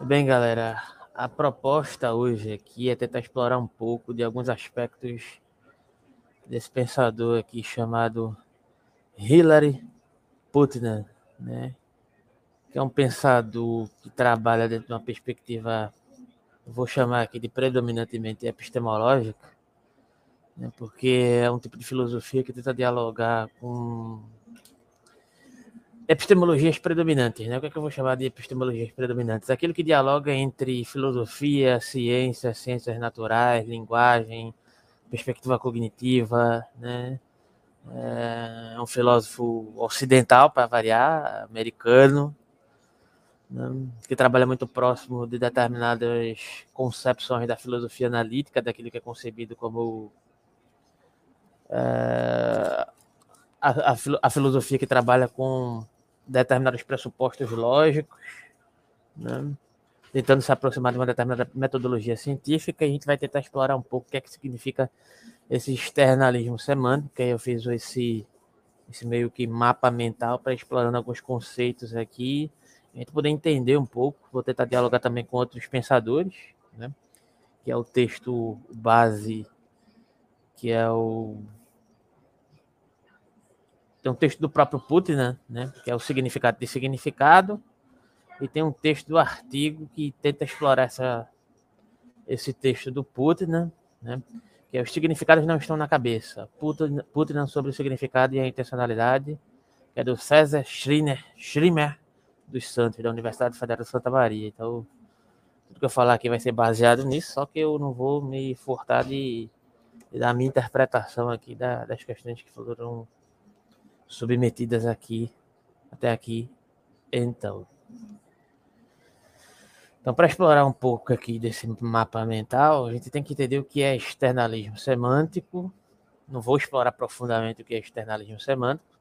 Bem, galera, a proposta hoje aqui é tentar explorar um pouco de alguns aspectos desse pensador aqui chamado Hillary Putnam, né? Que é um pensador que trabalha dentro de uma perspectiva, vou chamar aqui de predominantemente epistemológica, né? porque é um tipo de filosofia que tenta dialogar com epistemologias predominantes, né? O que, é que eu vou chamar de epistemologias predominantes? Aquilo que dialoga entre filosofia, ciência, ciências naturais, linguagem, perspectiva cognitiva, né? É um filósofo ocidental, para variar, americano, né? que trabalha muito próximo de determinadas concepções da filosofia analítica, daquilo que é concebido como é, a, a, a filosofia que trabalha com determinados pressupostos lógicos, né? tentando se aproximar de uma determinada metodologia científica, e a gente vai tentar explorar um pouco o que é que significa esse externalismo semântico, aí eu fiz esse, esse meio que mapa mental para explorando alguns conceitos aqui, a gente poder entender um pouco, vou tentar dialogar também com outros pensadores, né? que é o texto base, que é o tem um texto do próprio Putin, né, né, que é o significado de significado, e tem um texto do artigo que tenta explorar essa, esse texto do Putin, né, né, que é os significados não estão na cabeça. Putin, Putin sobre o significado e a intencionalidade, que é do César Schreiner, Schreiner dos Santos, da Universidade Federal de Santa Maria. Então, tudo que eu falar aqui vai ser baseado nisso, só que eu não vou me furtar de, de dar a minha interpretação aqui da, das questões que foram submetidas aqui, até aqui, então. Então, para explorar um pouco aqui desse mapa mental, a gente tem que entender o que é externalismo semântico. Não vou explorar profundamente o que é externalismo semântico,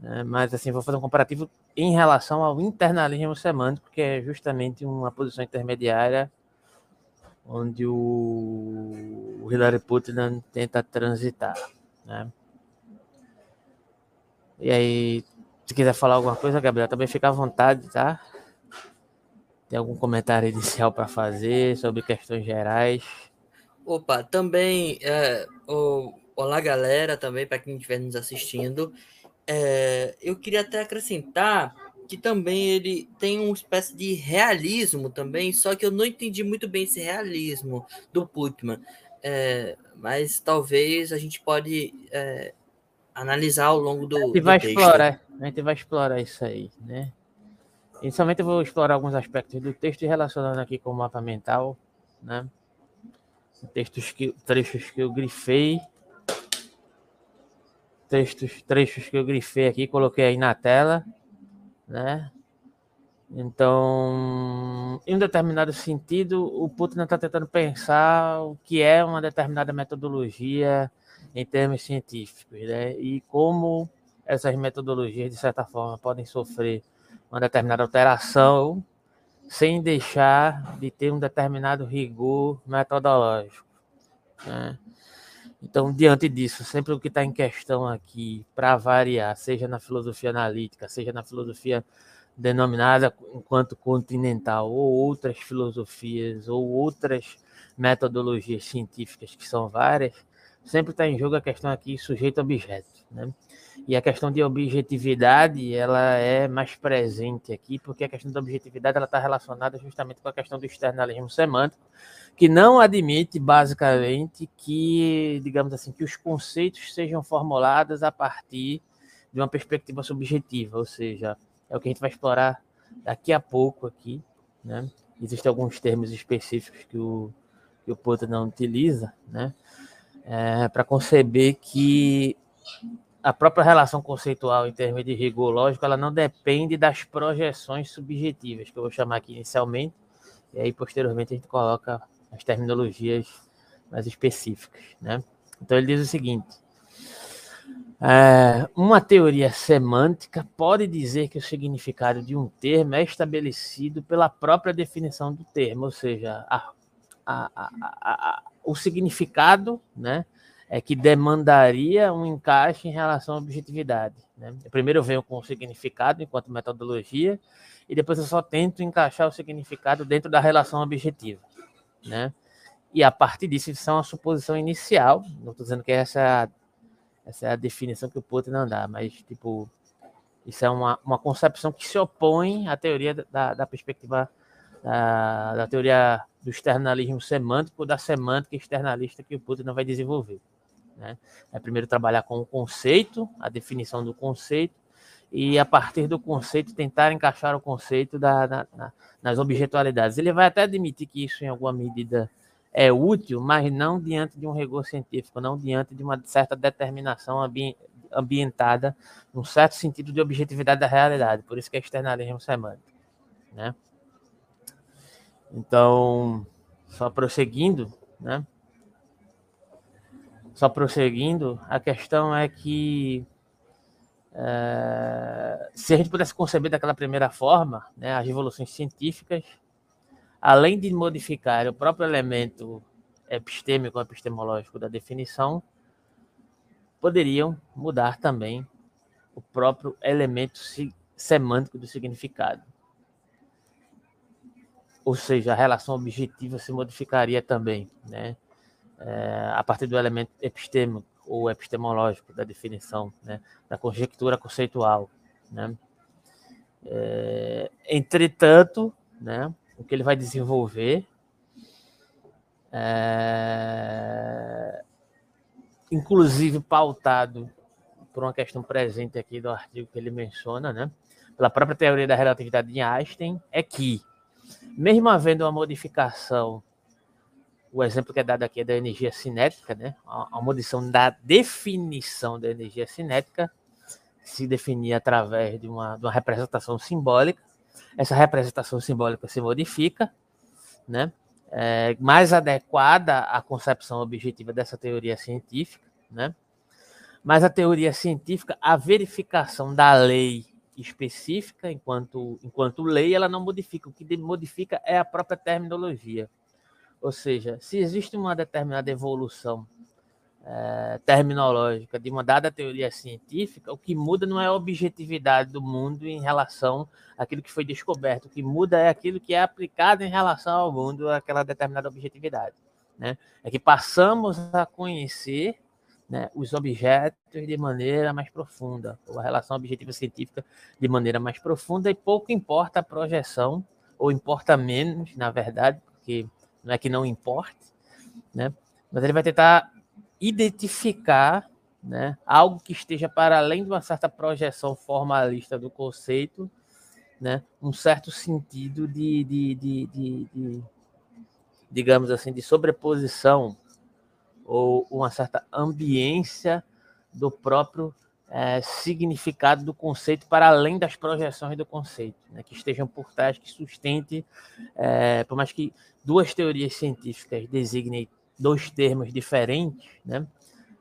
né? mas assim vou fazer um comparativo em relação ao internalismo semântico, que é justamente uma posição intermediária onde o Hillary Putnam tenta transitar. Né? E aí, se quiser falar alguma coisa, Gabriel, também fica à vontade, tá? Tem algum comentário inicial para fazer sobre questões gerais? Opa, também, é, o, olá galera, também para quem estiver nos assistindo. É, eu queria até acrescentar que também ele tem uma espécie de realismo também, só que eu não entendi muito bem esse realismo do Putman. É, mas talvez a gente pode é, analisar ao longo do, a gente vai explorar, a gente vai explorar isso aí, né? Inicialmente eu vou explorar alguns aspectos do texto relacionando aqui com o mapa mental, né? Textos que, trechos que eu grifei, textos, trechos que eu grifei aqui, coloquei aí na tela, né? Então, em um determinado sentido, o Putin está tentando pensar o que é uma determinada metodologia em termos científicos, né? E como essas metodologias, de certa forma, podem sofrer uma determinada alteração sem deixar de ter um determinado rigor metodológico. Né? Então, diante disso, sempre o que está em questão aqui, para variar, seja na filosofia analítica, seja na filosofia denominada enquanto continental, ou outras filosofias, ou outras metodologias científicas, que são várias, sempre está em jogo a questão aqui sujeito-objeto, né? E a questão de objetividade, ela é mais presente aqui, porque a questão da objetividade ela está relacionada justamente com a questão do externalismo semântico, que não admite basicamente que, digamos assim, que os conceitos sejam formulados a partir de uma perspectiva subjetiva, ou seja, é o que a gente vai explorar daqui a pouco aqui, né? Existem alguns termos específicos que o, que o Porto não utiliza, né? É, para conceber que a própria relação conceitual em termos de rigor lógico, ela não depende das projeções subjetivas, que eu vou chamar aqui inicialmente, e aí posteriormente a gente coloca as terminologias mais específicas. Né? Então ele diz o seguinte: é, uma teoria semântica pode dizer que o significado de um termo é estabelecido pela própria definição do termo, ou seja, a, a, a, o significado, né, é que demandaria um encaixe em relação à objetividade. Né? Primeiro eu venho com o significado enquanto metodologia, e depois eu só tento encaixar o significado dentro da relação objetiva. Né? E a partir disso, isso é uma suposição inicial, não estou dizendo que essa é, a, essa é a definição que o Putnam dá, mas tipo, isso é uma, uma concepção que se opõe à teoria da, da perspectiva da, da teoria do externalismo semântico, da semântica externalista que o Putnam vai desenvolver. Né? É primeiro trabalhar com o conceito, a definição do conceito, e a partir do conceito tentar encaixar o conceito da, na, nas objetualidades. Ele vai até admitir que isso, em alguma medida, é útil, mas não diante de um rigor científico, não diante de uma certa determinação ambi ambientada num certo sentido de objetividade da realidade. Por isso que é externalismo semântico. Né? Então, só prosseguindo, né? Só prosseguindo, a questão é que é, se a gente pudesse conceber daquela primeira forma, né, as revoluções científicas, além de modificar o próprio elemento epistêmico, epistemológico da definição, poderiam mudar também o próprio elemento semântico do significado. Ou seja, a relação objetiva se modificaria também, né? é, a partir do elemento epistêmico ou epistemológico da definição, né, da conjectura conceitual. Né? É, entretanto, né, o que ele vai desenvolver é, inclusive pautado por uma questão presente aqui do artigo que ele menciona, né, pela própria teoria da relatividade de Einstein, é que, mesmo havendo uma modificação o exemplo que é dado aqui é da energia cinética, né? A, modificação da definição da energia cinética se definia através de uma, de uma representação simbólica. Essa representação simbólica se modifica, né? É mais adequada à concepção objetiva dessa teoria científica, né? Mas a teoria científica, a verificação da lei específica enquanto enquanto lei, ela não modifica. O que modifica é a própria terminologia. Ou seja, se existe uma determinada evolução é, terminológica de uma dada teoria científica, o que muda não é a objetividade do mundo em relação àquilo que foi descoberto. O que muda é aquilo que é aplicado em relação ao mundo, aquela determinada objetividade. Né? É que passamos a conhecer né, os objetos de maneira mais profunda, ou a relação objetiva científica de maneira mais profunda, e pouco importa a projeção, ou importa menos, na verdade, porque não é que não importe, né? Mas ele vai tentar identificar, né, algo que esteja para além de uma certa projeção formalista do conceito, né, um certo sentido de, de, de, de, digamos assim, de sobreposição ou uma certa ambiência do próprio é, significado do conceito para além das projeções do conceito, né, que estejam por trás, que sustente, é, por mais que duas teorias científicas designem dois termos diferentes, né,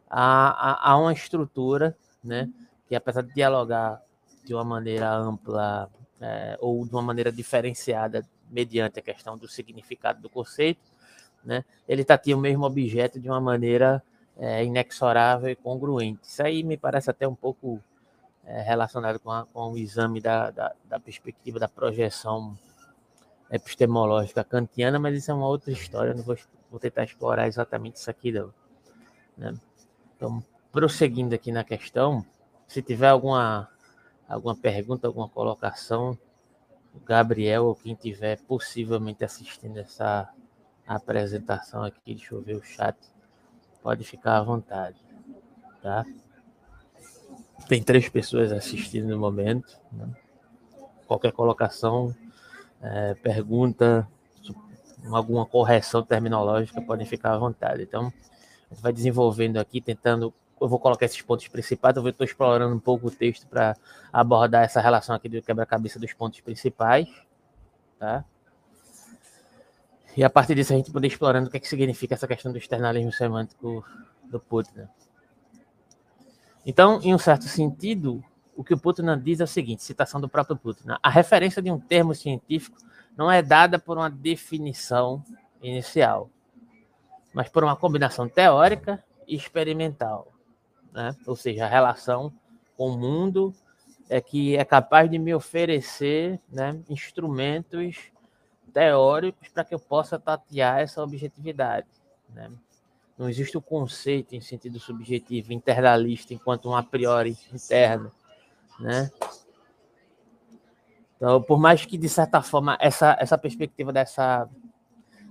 há, há, uma estrutura né, que, apesar de dialogar de uma maneira ampla é, ou de uma maneira diferenciada mediante a questão do significado do conceito, né, ele tatia o mesmo objeto de uma maneira é, inexorável e congruente. Isso aí me parece até um pouco é, relacionado com, a, com, o exame da, da, da, perspectiva da projeção epistemológica kantiana, mas isso é uma outra história, não vou, vou tentar explorar exatamente isso aqui não. Né? Então, prosseguindo aqui na questão, se tiver alguma, alguma pergunta, alguma colocação, o Gabriel ou quem tiver possivelmente assistindo essa apresentação aqui, deixa eu ver o chat, Pode ficar à vontade, tá? Tem três pessoas assistindo no momento. Né? Qualquer colocação, é, pergunta, alguma correção terminológica, podem ficar à vontade. Então, a gente vai desenvolvendo aqui, tentando. Eu vou colocar esses pontos principais. Eu estou explorando um pouco o texto para abordar essa relação aqui do quebra-cabeça dos pontos principais, tá? E a partir disso a gente poder explorando o que, é que significa essa questão do externalismo semântico do Putnam. Então, em um certo sentido, o que o Putnam diz é o seguinte, citação do próprio Putnam, a referência de um termo científico não é dada por uma definição inicial, mas por uma combinação teórica experimental, né? ou seja, a relação com o mundo é que é capaz de me oferecer né, instrumentos teóricos para que eu possa tatear essa objetividade. Né? Não existe o conceito em sentido subjetivo, internalista, enquanto um a priori interno. Né? Então, por mais que, de certa forma, essa, essa perspectiva dessa,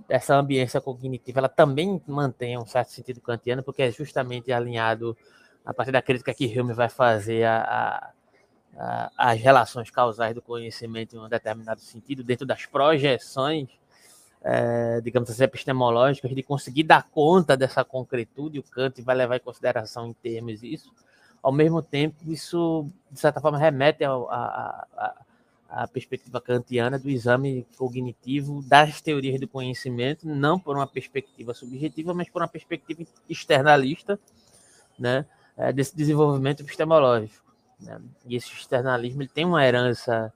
dessa ambiência cognitiva ela também mantenha um certo sentido kantiano, porque é justamente alinhado a partir da crítica que Hume vai fazer a, a as relações causais do conhecimento em um determinado sentido, dentro das projeções, é, digamos assim, epistemológicas, de conseguir dar conta dessa concretude, o Kant vai levar em consideração em termos isso. Ao mesmo tempo, isso, de certa forma, remete à perspectiva kantiana do exame cognitivo das teorias do conhecimento, não por uma perspectiva subjetiva, mas por uma perspectiva externalista, né, é, desse desenvolvimento epistemológico. Né? E esse externalismo ele tem uma herança,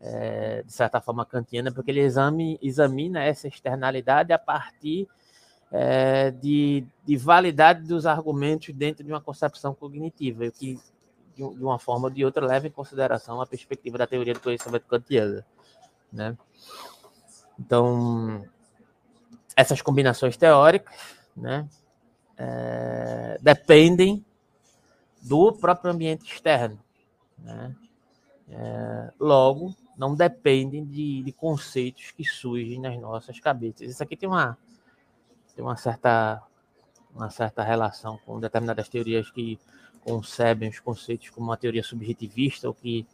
é, de certa forma, kantiana, porque ele exame, examina essa externalidade a partir é, de, de validade dos argumentos dentro de uma concepção cognitiva, o que, de, de uma forma ou de outra, leva em consideração a perspectiva da teoria do conhecimento kantiana. Né? Então, essas combinações teóricas né, é, dependem do próprio ambiente externo. Né? É, logo, não dependem de, de, conceitos que surgem nas nossas cabeças. Isso aqui tem uma, tem uma, certa, uma certa relação com determinadas teorias que concebem os conceitos como uma teoria subjetivista ou que,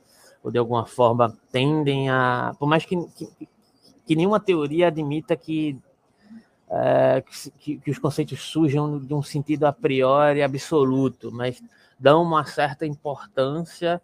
ou de alguma forma, tendem a. Por mais que, que, que nenhuma teoria admita que é, que, que, os conceitos surjam de um sentido a priori absoluto, mas dão uma certa importância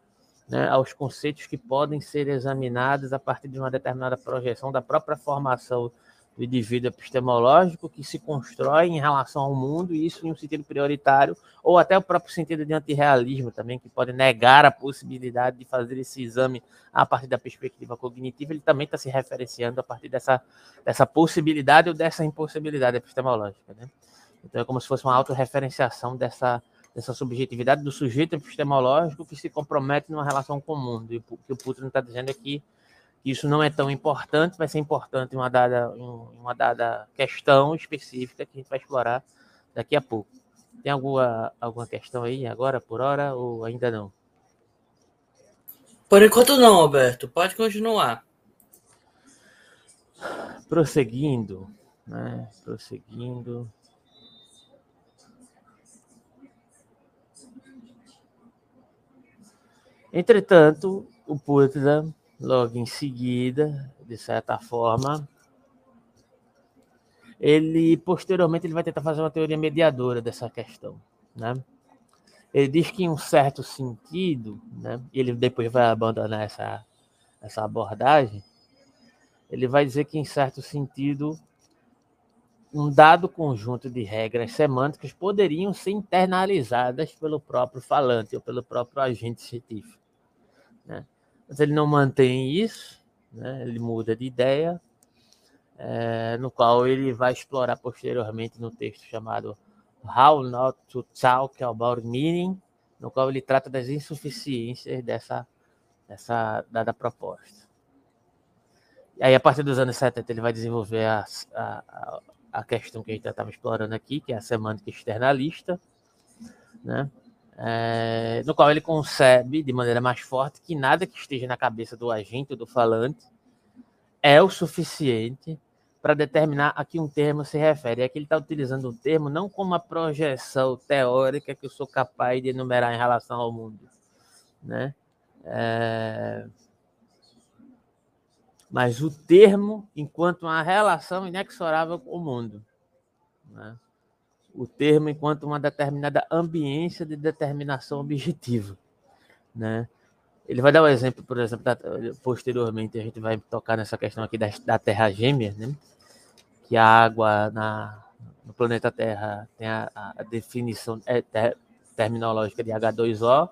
né, aos conceitos que podem ser examinados a partir de uma determinada projeção da própria formação do indivíduo epistemológico que se constrói em relação ao mundo, e isso em um sentido prioritário, ou até o próprio sentido de antirrealismo também, que pode negar a possibilidade de fazer esse exame a partir da perspectiva cognitiva, ele também está se referenciando a partir dessa, dessa possibilidade ou dessa impossibilidade epistemológica. Né? Então é como se fosse uma autorreferenciação dessa, dessa subjetividade do sujeito epistemológico que se compromete numa relação comum. E o que o Putin está dizendo é que isso não é tão importante, vai ser importante em uma dada, em uma dada questão específica que a gente vai explorar daqui a pouco. Tem alguma, alguma questão aí agora, por hora, ou ainda não? Por enquanto não, Alberto. Pode continuar. Prosseguindo, né? Prosseguindo. Entretanto, o Putnam, logo em seguida, de certa forma, ele posteriormente ele vai tentar fazer uma teoria mediadora dessa questão, né? Ele diz que em um certo sentido, né, ele depois vai abandonar essa essa abordagem, ele vai dizer que em certo sentido um dado conjunto de regras semânticas poderiam ser internalizadas pelo próprio falante ou pelo próprio agente científico. Né? Mas ele não mantém isso, né? ele muda de ideia, é, no qual ele vai explorar posteriormente no texto chamado How Not to Talk About Meaning, no qual ele trata das insuficiências dessa, dessa dada proposta. E aí, a partir dos anos 70, ele vai desenvolver a, a, a questão que a gente estava explorando aqui, que é a semântica externalista, né? É, no qual ele concebe de maneira mais forte que nada que esteja na cabeça do agente ou do falante é o suficiente para determinar a que um termo se refere. É que ele está utilizando um termo não como uma projeção teórica que eu sou capaz de enumerar em relação ao mundo, né? É... Mas o termo enquanto uma relação inexorável com o mundo, né? O termo enquanto uma determinada ambiência de determinação objetiva, né? Ele vai dar um exemplo, por exemplo, da, posteriormente a gente vai tocar nessa questão aqui da, da Terra gêmea, né? Que a água na, no planeta Terra tem a, a definição é, ter, terminológica de H2O,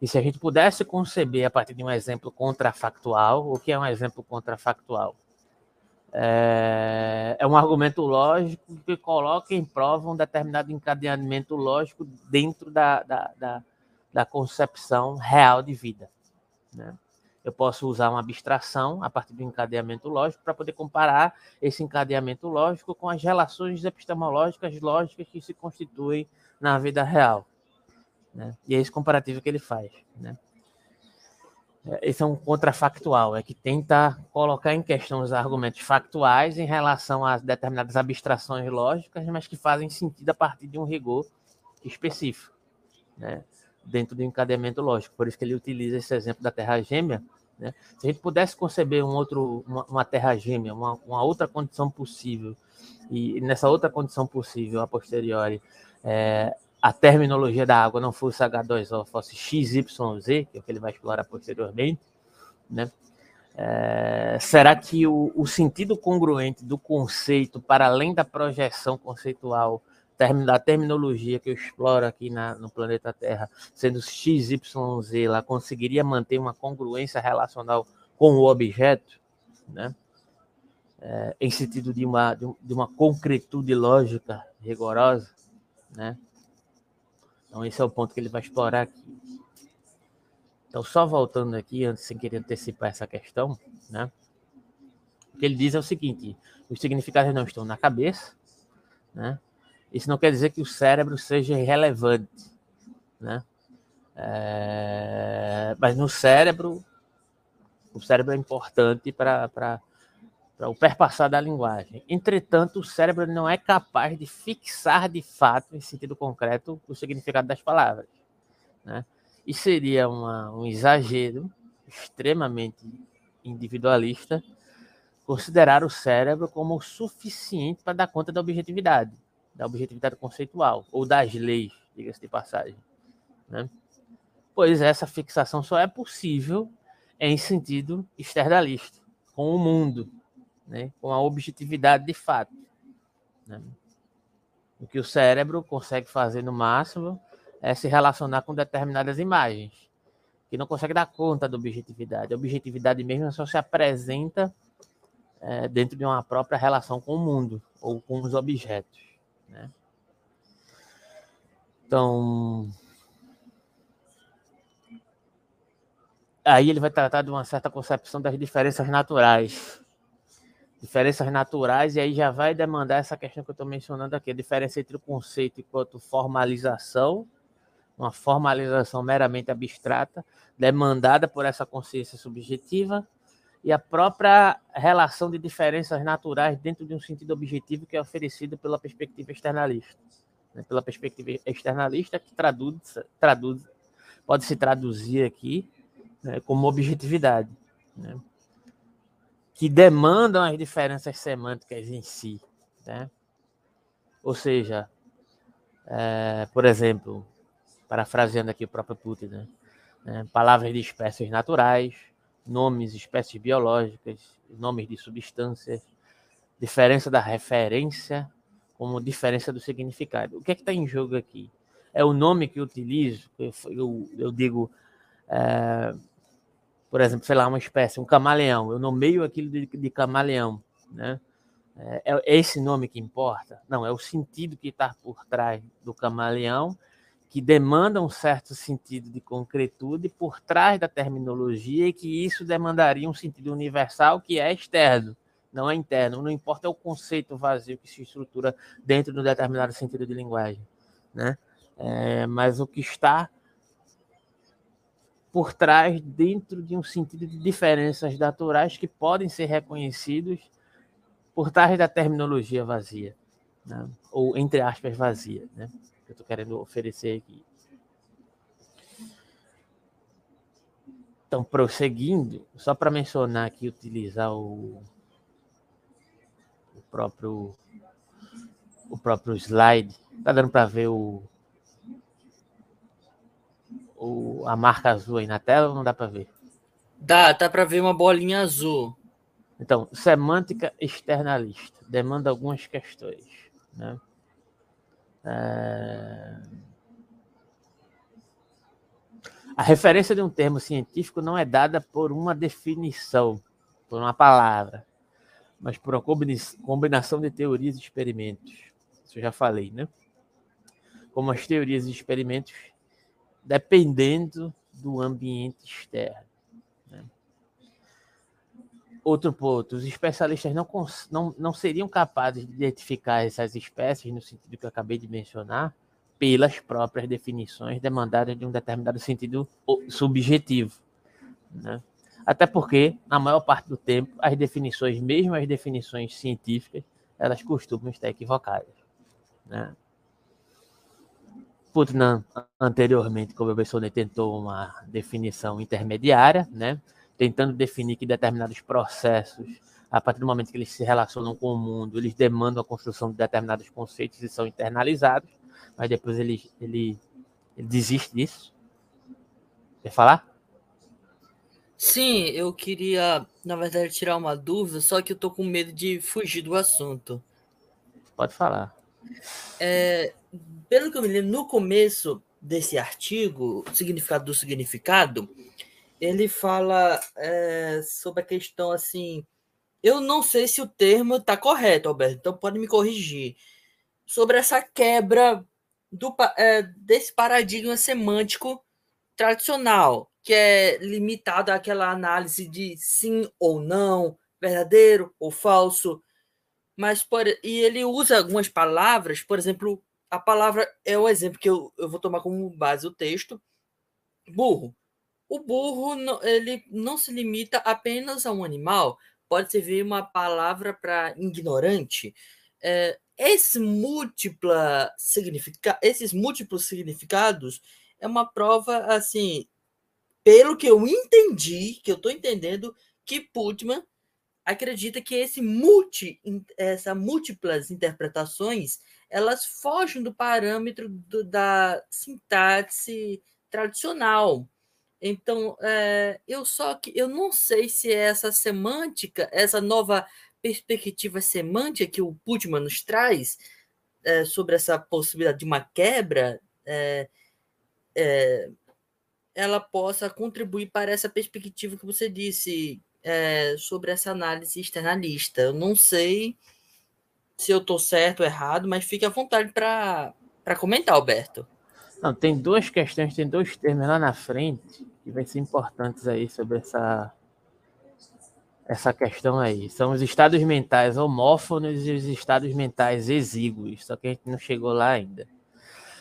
e se a gente pudesse conceber a partir de um exemplo contrafactual, o que é um exemplo contrafactual? É, é um argumento lógico que coloca em prova um determinado encadeamento lógico dentro da, da, da, da concepção real de vida. Né? Eu posso usar uma abstração a partir do encadeamento lógico para poder comparar esse encadeamento lógico com as relações epistemológicas lógicas que se constituem na vida real. Né? E é esse comparativo que ele faz. Né? Esse é um contrafactual, é que tenta colocar em questão os argumentos factuais em relação a determinadas abstrações lógicas, mas que fazem sentido a partir de um rigor específico, né? dentro do encadeamento lógico. Por isso que ele utiliza esse exemplo da Terra gêmea. Né? Se a gente pudesse conceber um outro, uma, uma Terra gêmea, uma, uma, outra condição possível, e nessa outra condição possível, a posteriori, é, a terminologia da água não fosse H2O, fosse XYZ, que é o que ele vai explorar posteriormente, né? É, será que o, o, sentido congruente do conceito, para além da projeção conceitual da terminologia que eu exploro aqui na, no planeta Terra, sendo XYZ, lá conseguiria manter uma congruência relacional com o objeto, né? É, em sentido de uma, de uma concretude lógica rigorosa, né? Então, esse é o ponto que ele vai explorar aqui. Então, só voltando aqui, antes sem querer antecipar essa questão, né? O que ele diz é o seguinte: os significados não estão na cabeça, né? Isso não quer dizer que o cérebro seja irrelevante, né? É... Mas no cérebro, o cérebro é importante para para o perpassar da linguagem. Entretanto, o cérebro não é capaz de fixar de fato, em sentido concreto, o significado das palavras. Né? E seria uma, um exagero extremamente individualista considerar o cérebro como o suficiente para dar conta da objetividade, da objetividade conceitual, ou das leis, diga-se de passagem. Né? Pois essa fixação só é possível em sentido externalista, com o mundo, né, com a objetividade de fato. Né? O que o cérebro consegue fazer no máximo é se relacionar com determinadas imagens, que não consegue dar conta da objetividade. A objetividade mesmo só se apresenta é, dentro de uma própria relação com o mundo ou com os objetos. Né? Então, aí ele vai tratar de uma certa concepção das diferenças naturais diferenças naturais, e aí já vai demandar essa questão que eu estou mencionando aqui, a diferença entre o conceito enquanto formalização, uma formalização meramente abstrata, demandada por essa consciência subjetiva, e a própria relação de diferenças naturais dentro de um sentido objetivo que é oferecido pela perspectiva externalista. Né? Pela perspectiva externalista, que traduz, traduz pode se traduzir aqui né, como objetividade. Né? Que demandam as diferenças semânticas em si. Né? Ou seja, é, por exemplo, parafraseando aqui o próprio Putin, né? É, palavras de espécies naturais, nomes de espécies biológicas, nomes de substâncias, diferença da referência como diferença do significado. O que é que está em jogo aqui? É o nome que eu utilizo, eu, eu, eu digo é, por exemplo, sei lá, uma espécie, um camaleão. Eu nomeio aquilo de, de camaleão, né? É, é esse nome que importa? Não, é o sentido que está por trás do camaleão, que demanda um certo sentido de concretude por trás da terminologia e que isso demandaria um sentido universal que é externo, não é interno. Não importa o conceito vazio que se estrutura dentro de um determinado sentido de linguagem, né? É, mas o que está por trás, dentro de um sentido de diferenças naturais que podem ser reconhecidos por trás da terminologia vazia, né? ou entre aspas vazia, né? eu estou querendo oferecer aqui. Então, prosseguindo, só para mencionar aqui, utilizar o, o próprio o próprio slide, tá dando para ver o, o, a marca azul aí na tela ou não dá para ver? Dá, dá para ver uma bolinha azul. Então, semântica externalista demanda algumas questões. Né? É... A referência de um termo científico não é dada por uma definição, por uma palavra, mas por uma combinação de teorias e experimentos. Isso eu já falei, né? Como as teorias e experimentos, dependendo do ambiente externo. Né? Outro ponto, os especialistas não, não, não seriam capazes de identificar essas espécies, no sentido que eu acabei de mencionar, pelas próprias definições demandadas de um determinado sentido subjetivo. Né? Até porque, na maior parte do tempo, as definições, mesmo as definições científicas, elas costumam estar equivocadas. Né? Putnam, anteriormente, como eu mencionei, tentou uma definição intermediária, né? tentando definir que determinados processos, a partir do momento que eles se relacionam com o mundo, eles demandam a construção de determinados conceitos e são internalizados, mas depois ele, ele, ele desiste disso. Quer falar? Sim, eu queria, na verdade, tirar uma dúvida, só que eu tô com medo de fugir do assunto. Pode falar. É, pelo que eu me lembro, no começo desse artigo, Significado do Significado, ele fala é, sobre a questão assim. Eu não sei se o termo está correto, Alberto, então pode me corrigir. Sobre essa quebra do, é, desse paradigma semântico tradicional que é limitado àquela análise de sim ou não, verdadeiro ou falso. Mas por, e ele usa algumas palavras, por exemplo, a palavra é o exemplo que eu, eu vou tomar como base o texto. Burro. O burro ele não se limita apenas a um animal, pode servir uma palavra para ignorante. É, esse múltipla significa, esses múltiplos significados é uma prova assim pelo que eu entendi, que eu estou entendendo, que Putman acredita que esse multi, essa múltiplas interpretações elas fogem do parâmetro do, da sintaxe tradicional. Então, é, eu só que eu não sei se essa semântica, essa nova perspectiva semântica que o Putman nos traz é, sobre essa possibilidade de uma quebra é, é ela possa contribuir para essa perspectiva que você disse é, sobre essa análise externalista. Eu não sei se eu estou certo ou errado, mas fique à vontade para comentar, Alberto. Não, tem duas questões, tem dois termos lá na frente que vai ser importantes aí sobre essa essa questão aí. São os estados mentais homófonos e os estados mentais exíguos, só que a gente não chegou lá ainda.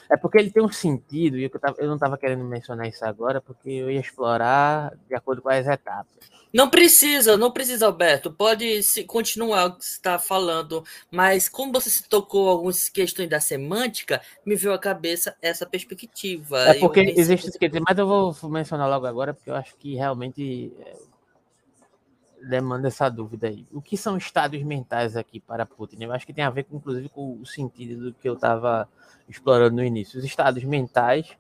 É porque ele tem um sentido, e eu, tava, eu não estava querendo mencionar isso agora, porque eu ia explorar de acordo com as etapas. Não precisa, não precisa, Alberto. Pode se, continuar o que você está falando, mas como você se tocou algumas questões da semântica, me veio à cabeça essa perspectiva. É porque existe mas eu vou mencionar logo agora, porque eu acho que realmente é, demanda essa dúvida aí. O que são estados mentais aqui para Putin? Eu acho que tem a ver, inclusive, com o sentido do que eu estava explorando no início. Os estados mentais,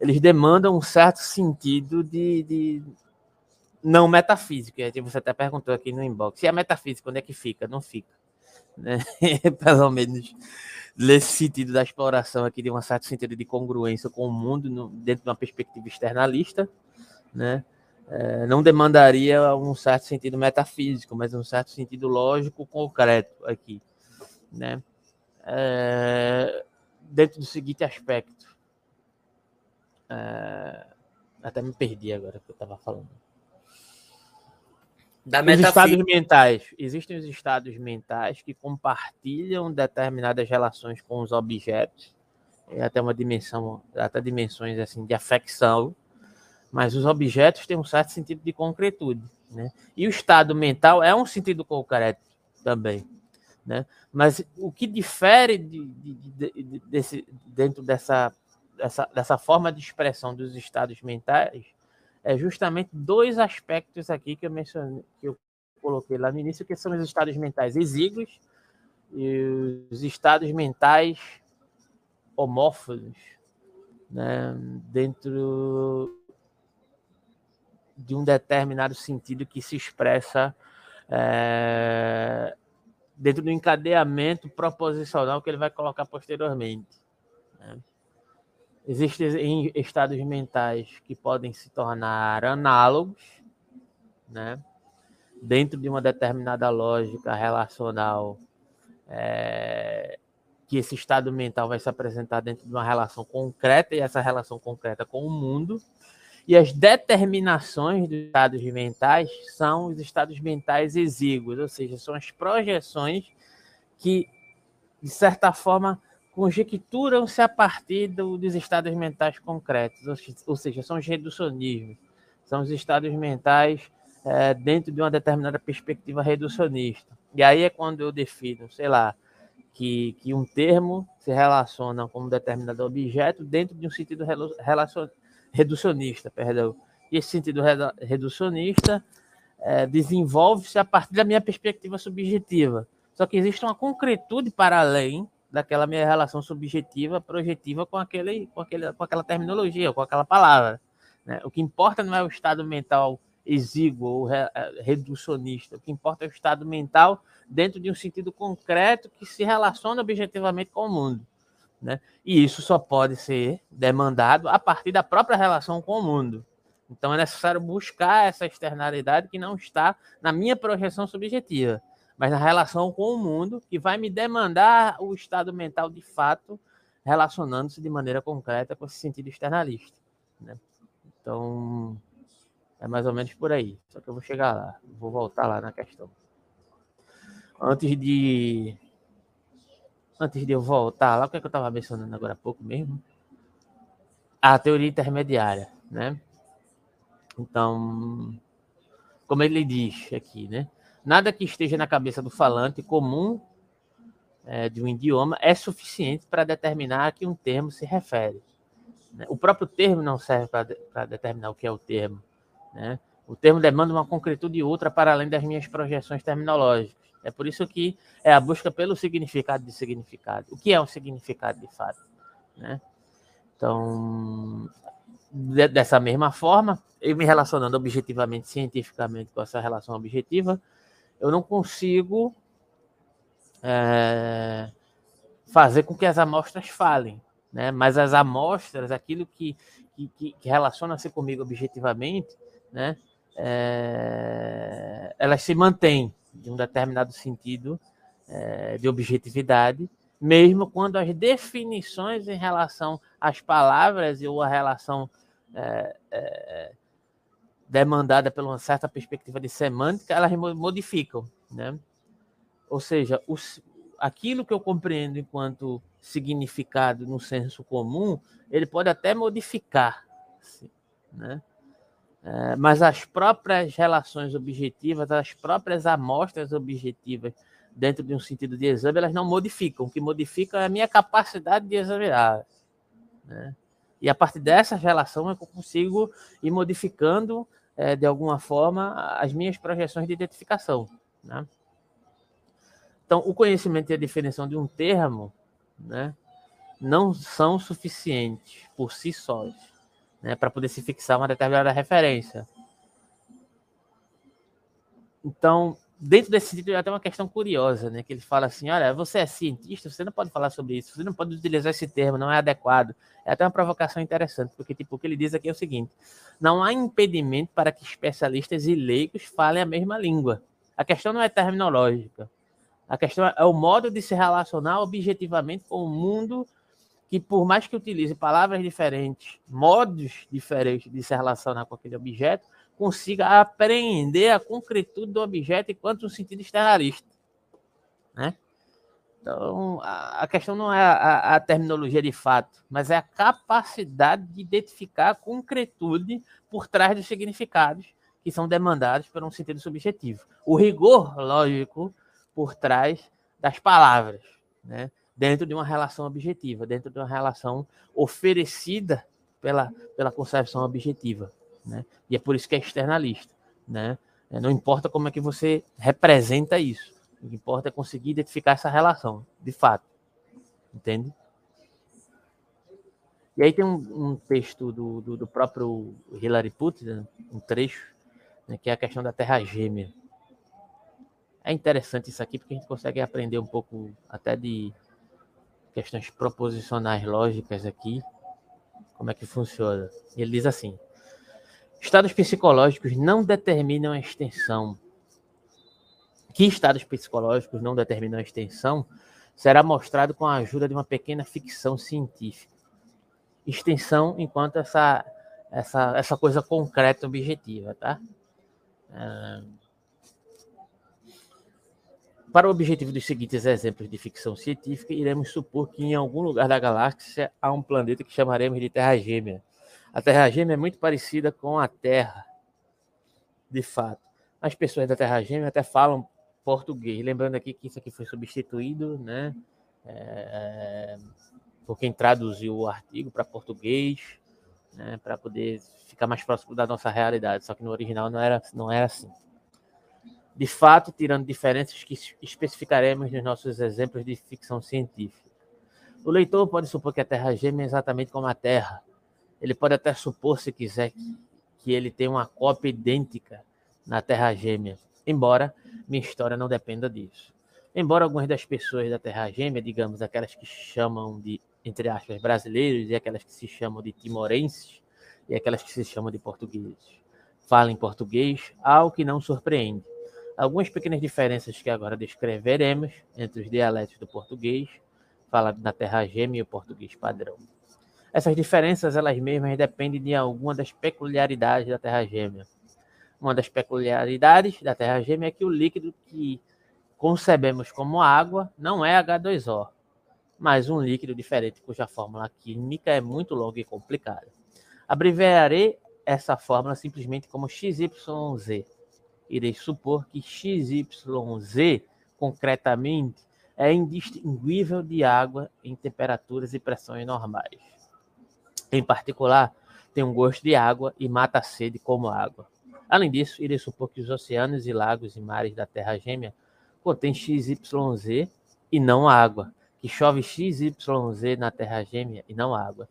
eles demandam um certo sentido de, de não metafísico. Você até perguntou aqui no inbox. E a metafísica, onde é que fica? Não fica. Né? Pelo menos nesse sentido da exploração aqui, de um certo sentido de congruência com o mundo, no, dentro de uma perspectiva externalista, né? É, não demandaria um certo sentido metafísico, mas um certo sentido lógico concreto aqui, né? É, dentro do seguinte aspecto. É, até me perdi agora que eu estava falando. Da os estados mentais. Existem os estados mentais que compartilham determinadas relações com os objetos, é até uma dimensão, até dimensões assim de afecção, mas os objetos têm um certo sentido de concretude, né? E o estado mental é um sentido concreto também, né? Mas o que difere de, de, de, desse, dentro dessa, dessa, dessa forma de expressão dos estados mentais é justamente dois aspectos aqui que eu mencionei, que eu coloquei lá no início, que são os estados mentais exíguos e os estados mentais homófonos, né? dentro de um determinado sentido que se expressa é, dentro do encadeamento proposicional que ele vai colocar posteriormente. Né? Existem estados mentais que podem se tornar análogos, né? dentro de uma determinada lógica relacional, é, que esse estado mental vai se apresentar dentro de uma relação concreta, e essa relação concreta com o mundo, e as determinações dos estados mentais são os estados mentais exíguos, ou seja, são as projeções que, de certa forma, conjecturam-se a partir do, dos estados mentais concretos, ou, seja, são os reducionismos, são os estados mentais é, dentro de uma determinada perspectiva reducionista. E aí é quando eu defino, sei lá, que, que um termo se relaciona com um determinado objeto dentro de um sentido relacion, reducionista, perdão. E esse sentido reducionista é, desenvolve-se a partir da minha perspectiva subjetiva. Só que existe uma concretude para além daquela minha relação subjetiva, projetiva com, aquele, com, aquele, com aquela terminologia, com aquela palavra. Né? O que importa não é o estado mental exíguo ou re, é, reducionista, o que importa é o estado mental dentro de um sentido concreto que se relaciona objetivamente com o mundo. Né? E isso só pode ser demandado a partir da própria relação com o mundo. Então é necessário buscar essa externalidade que não está na minha projeção subjetiva, mas na relação com o mundo, que vai me demandar o estado mental de fato, relacionando-se de maneira concreta com esse sentido externalista. Né? Então é mais ou menos por aí. Só que eu vou chegar lá, vou voltar lá na questão. Antes de antes de eu voltar lá, o que, é que eu estava mencionando agora há pouco mesmo? A teoria intermediária, né? Então, como ele diz aqui, né? Nada que esteja na cabeça do falante comum é, de um idioma é suficiente para determinar a que um termo se refere. Né? O próprio termo não serve para determinar o que é o termo. Né? O termo demanda uma concretude outra para além das minhas projeções terminológicas. É por isso que é a busca pelo significado de significado. O que é um significado de fato? Né? Então, de, dessa mesma forma, eu me relacionando objetivamente, cientificamente com essa relação objetiva, eu não consigo é, fazer com que as amostras falem. Né? Mas as amostras, aquilo que, que, que relaciona-se comigo objetivamente, né? É, elas se mantêm de um determinado sentido é, de objetividade, mesmo quando as definições em relação às palavras ou a relação é, é, demandada por uma certa perspectiva de semântica, elas modificam, né? Ou seja, os, aquilo que eu compreendo enquanto significado no senso comum, ele pode até modificar, né? É, mas as próprias relações objetivas, as próprias amostras objetivas dentro de um sentido de exame, elas não modificam. O que modifica é a minha capacidade de examinar. Né? E a partir dessa relação eu consigo ir modificando, é, de alguma forma, as minhas projeções de identificação. Né? Então, o conhecimento e a definição de um termo né, não são suficientes por si sós né, para poder se fixar uma determinada referência. Então, dentro desse sentido, até uma questão curiosa, né, que ele fala assim, olha, você é cientista, você não pode falar sobre isso, você não pode utilizar esse termo, não é adequado. É até uma provocação interessante, porque tipo, o que ele diz aqui é o seguinte, não há impedimento para que especialistas e leigos falem a mesma língua. A questão não é terminológica, a questão é o modo de se relacionar objetivamente com o mundo que por mais que utilize palavras diferentes, modos diferentes de se relacionar com aquele objeto, consiga apreender a concretude do objeto enquanto um sentido externalista. Né? Então, a, questão não é a, a, terminologia de fato, mas é a capacidade de identificar a concretude por trás dos significados que são demandados por um sentido subjetivo. O rigor lógico por trás das palavras. Né? Dentro de uma relação objetiva, dentro de uma relação oferecida pela, pela concepção objetiva. Né? E é por isso que é externalista. Né? É, não importa como é que você representa isso. O que importa é conseguir identificar essa relação, de fato. Entende? E aí tem um, um texto do, do, do, próprio Hilary Putnam, um trecho, né, que é a questão da terra gêmea. É interessante isso aqui porque a gente consegue aprender um pouco até de questões proposicionais lógicas aqui, como é que funciona. Ele diz assim: estados psicológicos não determinam a extensão, que estados psicológicos não determinam a extensão será mostrado com a ajuda de uma pequena ficção científica. Extensão enquanto essa, essa, essa coisa concreta objetiva, tá? É... Para o objetivo dos seguintes exemplos de ficção científica, iremos supor que em algum lugar da galáxia há um planeta que chamaremos de Terra Gêmea. A Terra Gêmea é muito parecida com a Terra, de fato. As pessoas da Terra Gêmea até falam português. Lembrando aqui que isso aqui foi substituído, né? É, por quem traduziu o artigo para português, né? Para poder ficar mais próximo da nossa realidade. Só que no original não era, não era assim. De fato, tirando diferenças que especificaremos nos nossos exemplos de ficção científica. O leitor pode supor que a Terra gêmea é exatamente como a Terra. Ele pode até supor, se quiser, que ele tem uma cópia idêntica na Terra gêmea embora minha história não dependa disso. Embora algumas das pessoas da Terra Gêmea, digamos, aquelas que chamam de, entre aspas, brasileiros e aquelas que se chamam de timorenses e aquelas que se chamam de portugueses, falem português, algo que não surpreende. Algumas pequenas diferenças que agora descreveremos entre os dialetos do português, falado na Terra Gêmea e o português padrão. Essas diferenças, elas mesmas, dependem de alguma das peculiaridades da Terra Gêmea uma das peculiaridades da Terra Gêmea é que o líquido que concebemos como água não é H2O, mas um líquido diferente cuja fórmula química é muito longa e complicada. Abreviarei essa fórmula simplesmente como XYZ. Irei supor que XYZ, concretamente, é indistinguível de água em temperaturas e pressões normais. Em particular, tem um gosto de água e mata a sede como água. Além disso, irei supor que os oceanos e lagos e mares da Terra Gêmea contêm XYZ e não água, que chove XYZ na Terra Gêmea e não água,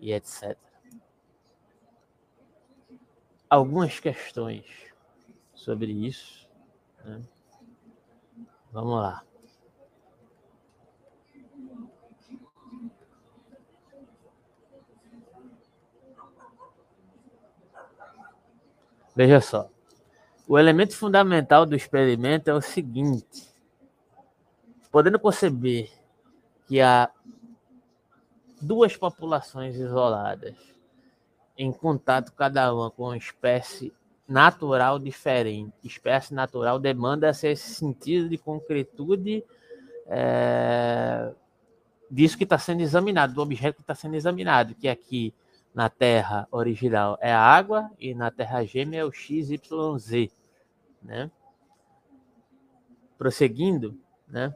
e etc. Algumas questões sobre isso. Né? Vamos lá. Veja só. O elemento fundamental do experimento é o seguinte: podendo conceber que há duas populações isoladas em contato cada uma com uma espécie natural diferente. Espécie natural demanda esse sentido de concretude é, disso que está sendo examinado, do objeto que está sendo examinado, que aqui na Terra original é a água e na Terra gêmea é o XYZ, né? Prosseguindo, né?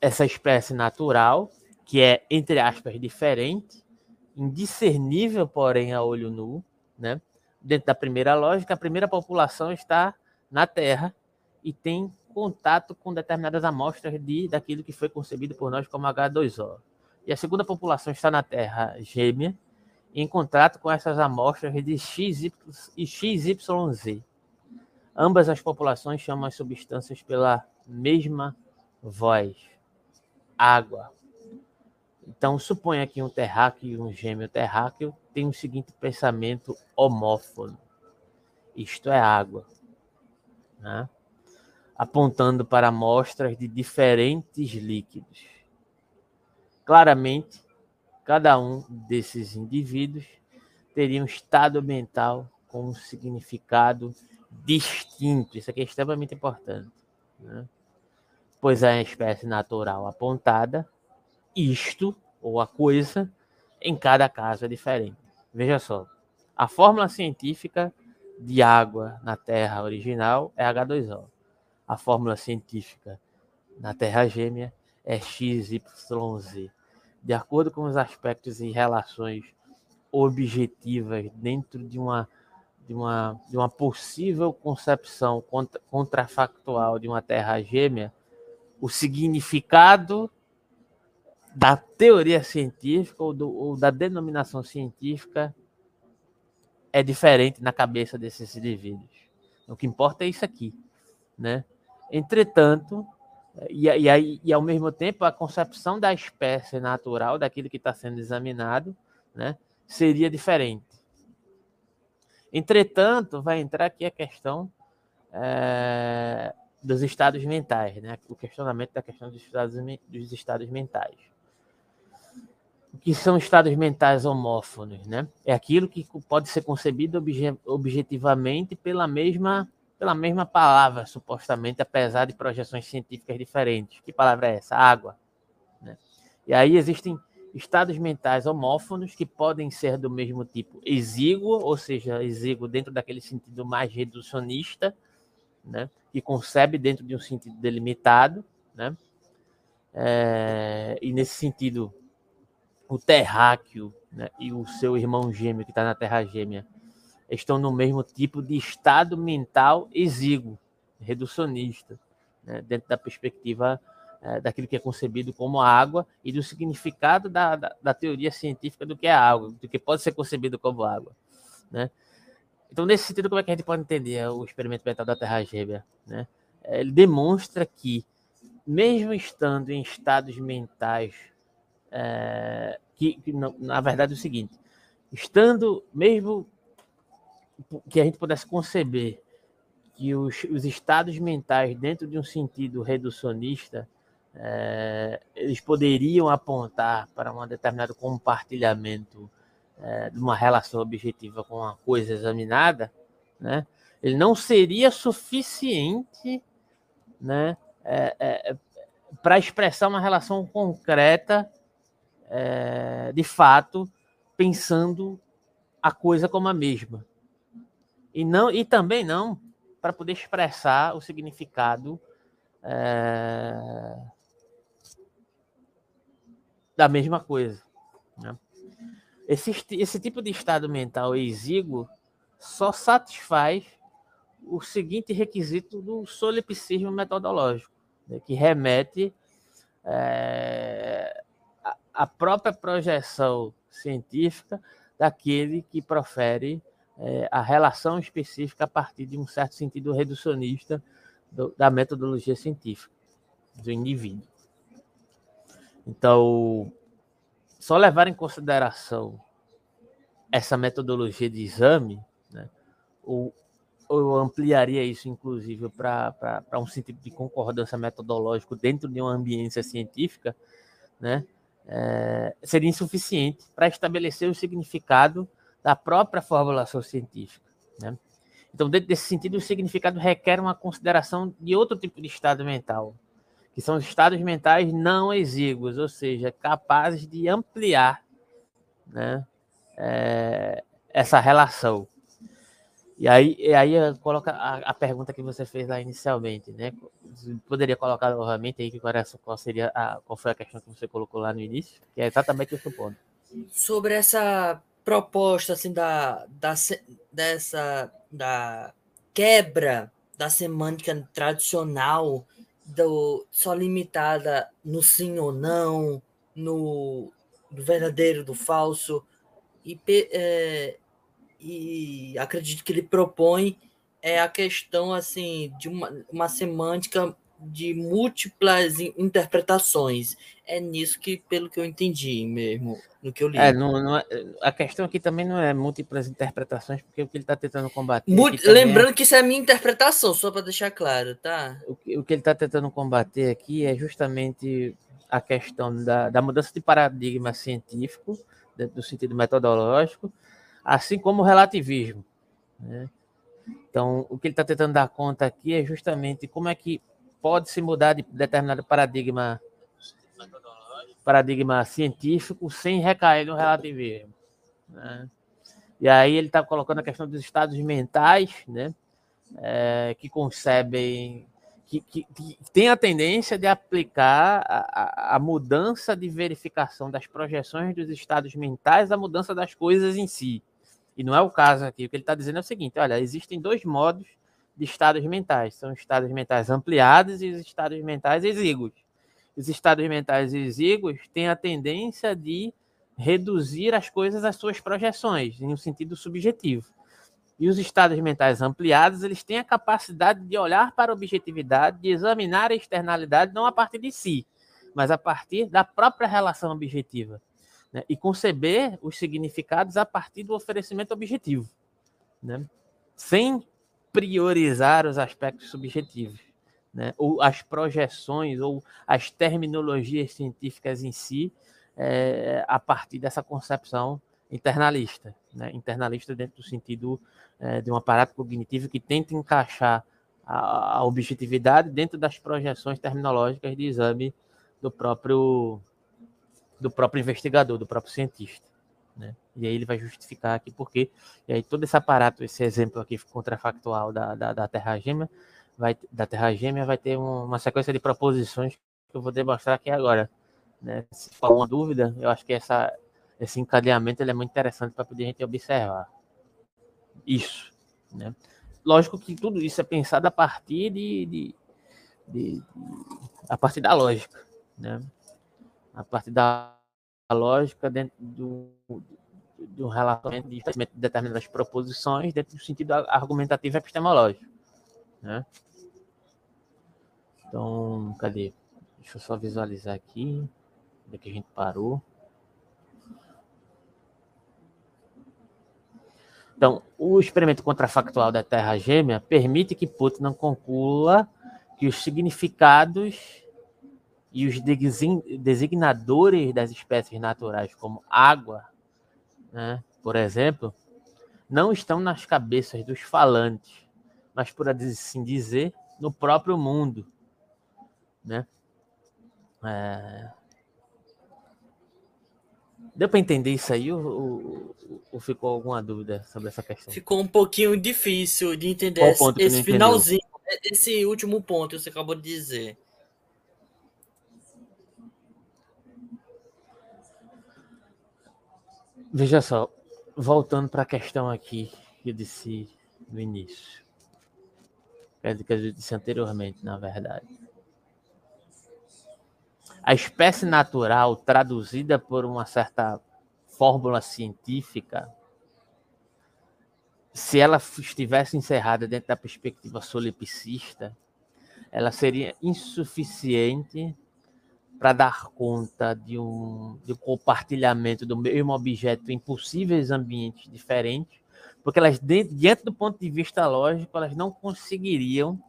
Essa espécie natural, que é, entre aspas, diferente, indiscernível, porém, a olho nu, né? Dentro da primeira lógica, a primeira população está na Terra e tem contato com determinadas amostras de daquilo que foi concebido por nós como H2O. E a segunda população está na Terra gêmea, em contato com essas amostras de e XYZ. Ambas as populações chamam as substâncias pela mesma voz, água. Então, suponha que um terráqueo e um gêmeo terráqueo têm o seguinte pensamento homófono: isto é água, né? apontando para amostras de diferentes líquidos. Claramente, Cada um desses indivíduos teria um estado mental com um significado distinto. Isso aqui é extremamente importante. Né? Pois é a espécie natural apontada, isto, ou a coisa, em cada caso é diferente. Veja só, a fórmula científica de água na Terra original é H2O. A fórmula científica na Terra gêmea é XYZ de acordo com os aspectos e relações objetivas dentro de uma, de uma, de uma possível concepção contra, contrafactual de uma terra gêmea, o significado da teoria científica ou, do, ou da denominação científica é diferente na cabeça desses indivíduos. O que importa é isso aqui, né? Entretanto, e, e, e, ao mesmo tempo, a concepção da espécie natural, daquilo que está sendo examinado, né, seria diferente. Entretanto, vai entrar aqui a questão é, dos estados mentais, né? O questionamento da questão dos estados, dos estados mentais. Que são estados mentais homófonos, né? É aquilo que pode ser concebido obje, objetivamente pela mesma pela mesma palavra, supostamente, apesar de projeções científicas diferentes. Que palavra é essa? Água. Né? E aí existem estados mentais homófonos que podem ser do mesmo tipo exíguo, ou seja, exíguo dentro daquele sentido mais reducionista, né? que concebe dentro de um sentido delimitado, né? É, e nesse sentido, o terráqueo né, e o seu irmão gêmeo que está na Terra Gêmea estão no mesmo tipo de estado mental exíguo, reducionista, né, dentro da perspectiva é, daquilo que é concebido como água e do significado da, da, da, teoria científica do que é água, do que pode ser concebido como água. Né? Então, nesse sentido, como é que a gente pode entender o experimento mental da Terra Gêmea? Né? Ele demonstra que, mesmo estando em estados mentais, é, que, que na verdade é o seguinte, estando, mesmo que a gente pudesse conceber que os, os estados mentais, dentro de um sentido reducionista, é, eles poderiam apontar para um determinado compartilhamento é, de uma relação objetiva com uma coisa examinada, né? ele não seria suficiente né, é, é para expressar uma relação concreta, é, de fato, pensando a coisa como a mesma. E, não, e também não para poder expressar o significado é, da mesma coisa. Né? Esse, esse tipo de estado mental exíguo só satisfaz o seguinte requisito do solipsismo metodológico, né, que remete é, à própria projeção científica daquele que profere é, a relação específica a partir de um certo sentido reducionista do, da metodologia científica do indivíduo. Então, só levar em consideração essa metodologia de exame, né, ou, ou ampliaria isso, inclusive, para um sentido de concordância metodológico dentro de uma ambiência científica, né, é, seria insuficiente para estabelecer o significado da própria formulação científica. Né? Então, dentro desse sentido, o significado requer uma consideração de outro tipo de estado mental, que são os estados mentais não exíguos, ou seja, capazes de ampliar né, é, essa relação. E aí, e aí coloca a, a, pergunta que você fez lá inicialmente, né? Poderia colocar novamente aí que qual, qual seria a, qual foi a questão que você colocou lá no início, que é exatamente o ponto. Sobre essa proposta assim da, da dessa da quebra da semântica tradicional do só limitada no sim ou não, no do verdadeiro, do falso, e, é, e acredito que ele propõe é a questão assim de uma, uma semântica de múltiplas interpretações. É nisso que, pelo que eu entendi mesmo, no que eu li. É, não, não é, a questão aqui também não é múltiplas interpretações, porque o que ele está tentando combater. Lembrando é... que isso é a minha interpretação, só para deixar claro, tá? O que, o que ele está tentando combater aqui é justamente a questão da, da mudança de paradigma científico, do sentido metodológico, assim como o relativismo. Né? Então, o que ele está tentando dar conta aqui é justamente como é que pode se mudar de determinado paradigma paradigma científico sem recair no relativismo. Né? E aí ele está colocando a questão dos estados mentais, né? É, que concebem, que, que, que tem a tendência de aplicar a, a, mudança de verificação das projeções dos estados mentais à mudança das coisas em si. E não é o caso aqui. O que ele está dizendo é o seguinte: olha, existem dois modos de estados mentais. São estados mentais ampliados e os estados mentais exíguos. Os estados mentais exíguos têm a tendência de reduzir as coisas às suas projeções, em um sentido subjetivo. E os estados mentais ampliados, eles têm a capacidade de olhar para a objetividade, de examinar a externalidade não a partir de si, mas a partir da própria relação objetiva. Né? E conceber os significados a partir do oferecimento objetivo. Né? Sem priorizar os aspectos subjetivos. né, ou as projeções, ou as terminologias científicas em si, é, a partir dessa concepção internalista, né, internalista dentro do sentido é, de um aparato cognitivo que tenta encaixar a, a objetividade dentro das projeções terminológicas de exame do próprio do próprio investigador, do próprio cientista. Né? E aí ele vai justificar aqui porque, e aí todo esse aparato, esse exemplo aqui contrafactual da, da, da Terra Gêmea, vai, da Terra Gêmea vai ter um, uma sequência de proposições que eu vou demonstrar aqui agora. Né? Se for uma dúvida, eu acho que essa, esse encadeamento ele é muito interessante para poder a gente observar. Isso. Né? Lógico que tudo isso é pensado a partir de, de, de, de a partir da lógica. Né? A partir da lógica dentro do, do relacionamento de determinadas proposições dentro do sentido argumentativo epistemológico. Né? Então, cadê? Deixa eu só visualizar aqui. Onde é que a gente parou? Então, o experimento contrafactual da Terra Gêmea permite que Putnam conclua que os significados e os designadores das espécies naturais, como água, né, por exemplo, não estão nas cabeças dos falantes, mas, por assim dizer, no próprio mundo. Né? É... Deu para entender isso aí ou, ou, ou, ficou alguma dúvida sobre essa questão? Ficou um pouquinho difícil de entender esse, esse finalzinho, esse último ponto que você acabou de dizer. Veja só, voltando para a questão aqui que eu disse no início, é que eu disse anteriormente, na verdade. A espécie natural, traduzida por uma certa fórmula científica, se ela estivesse encerrada dentro da perspectiva solipsista, ela seria insuficiente para dar conta de um, de um compartilhamento do mesmo objeto em possíveis ambientes diferentes, porque elas, diante do ponto de vista lógico, elas não conseguiriam,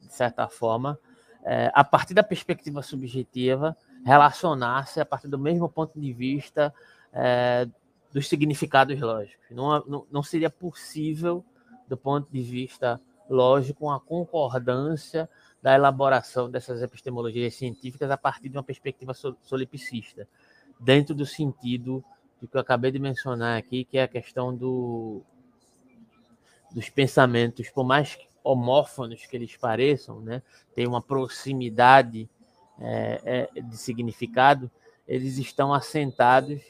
de certa forma, é, a partir da perspectiva subjetiva, relacionar-se a partir do mesmo ponto de vista é, dos significados lógicos. Não, não, não seria possível, do ponto de vista lógico, uma concordância da elaboração dessas epistemologias científicas a partir de uma perspectiva solipsista, dentro do sentido do que eu acabei de mencionar aqui, que é a questão do, dos pensamentos, por mais homófonos que eles pareçam, né, tem uma proximidade é, é, de significado, eles estão assentados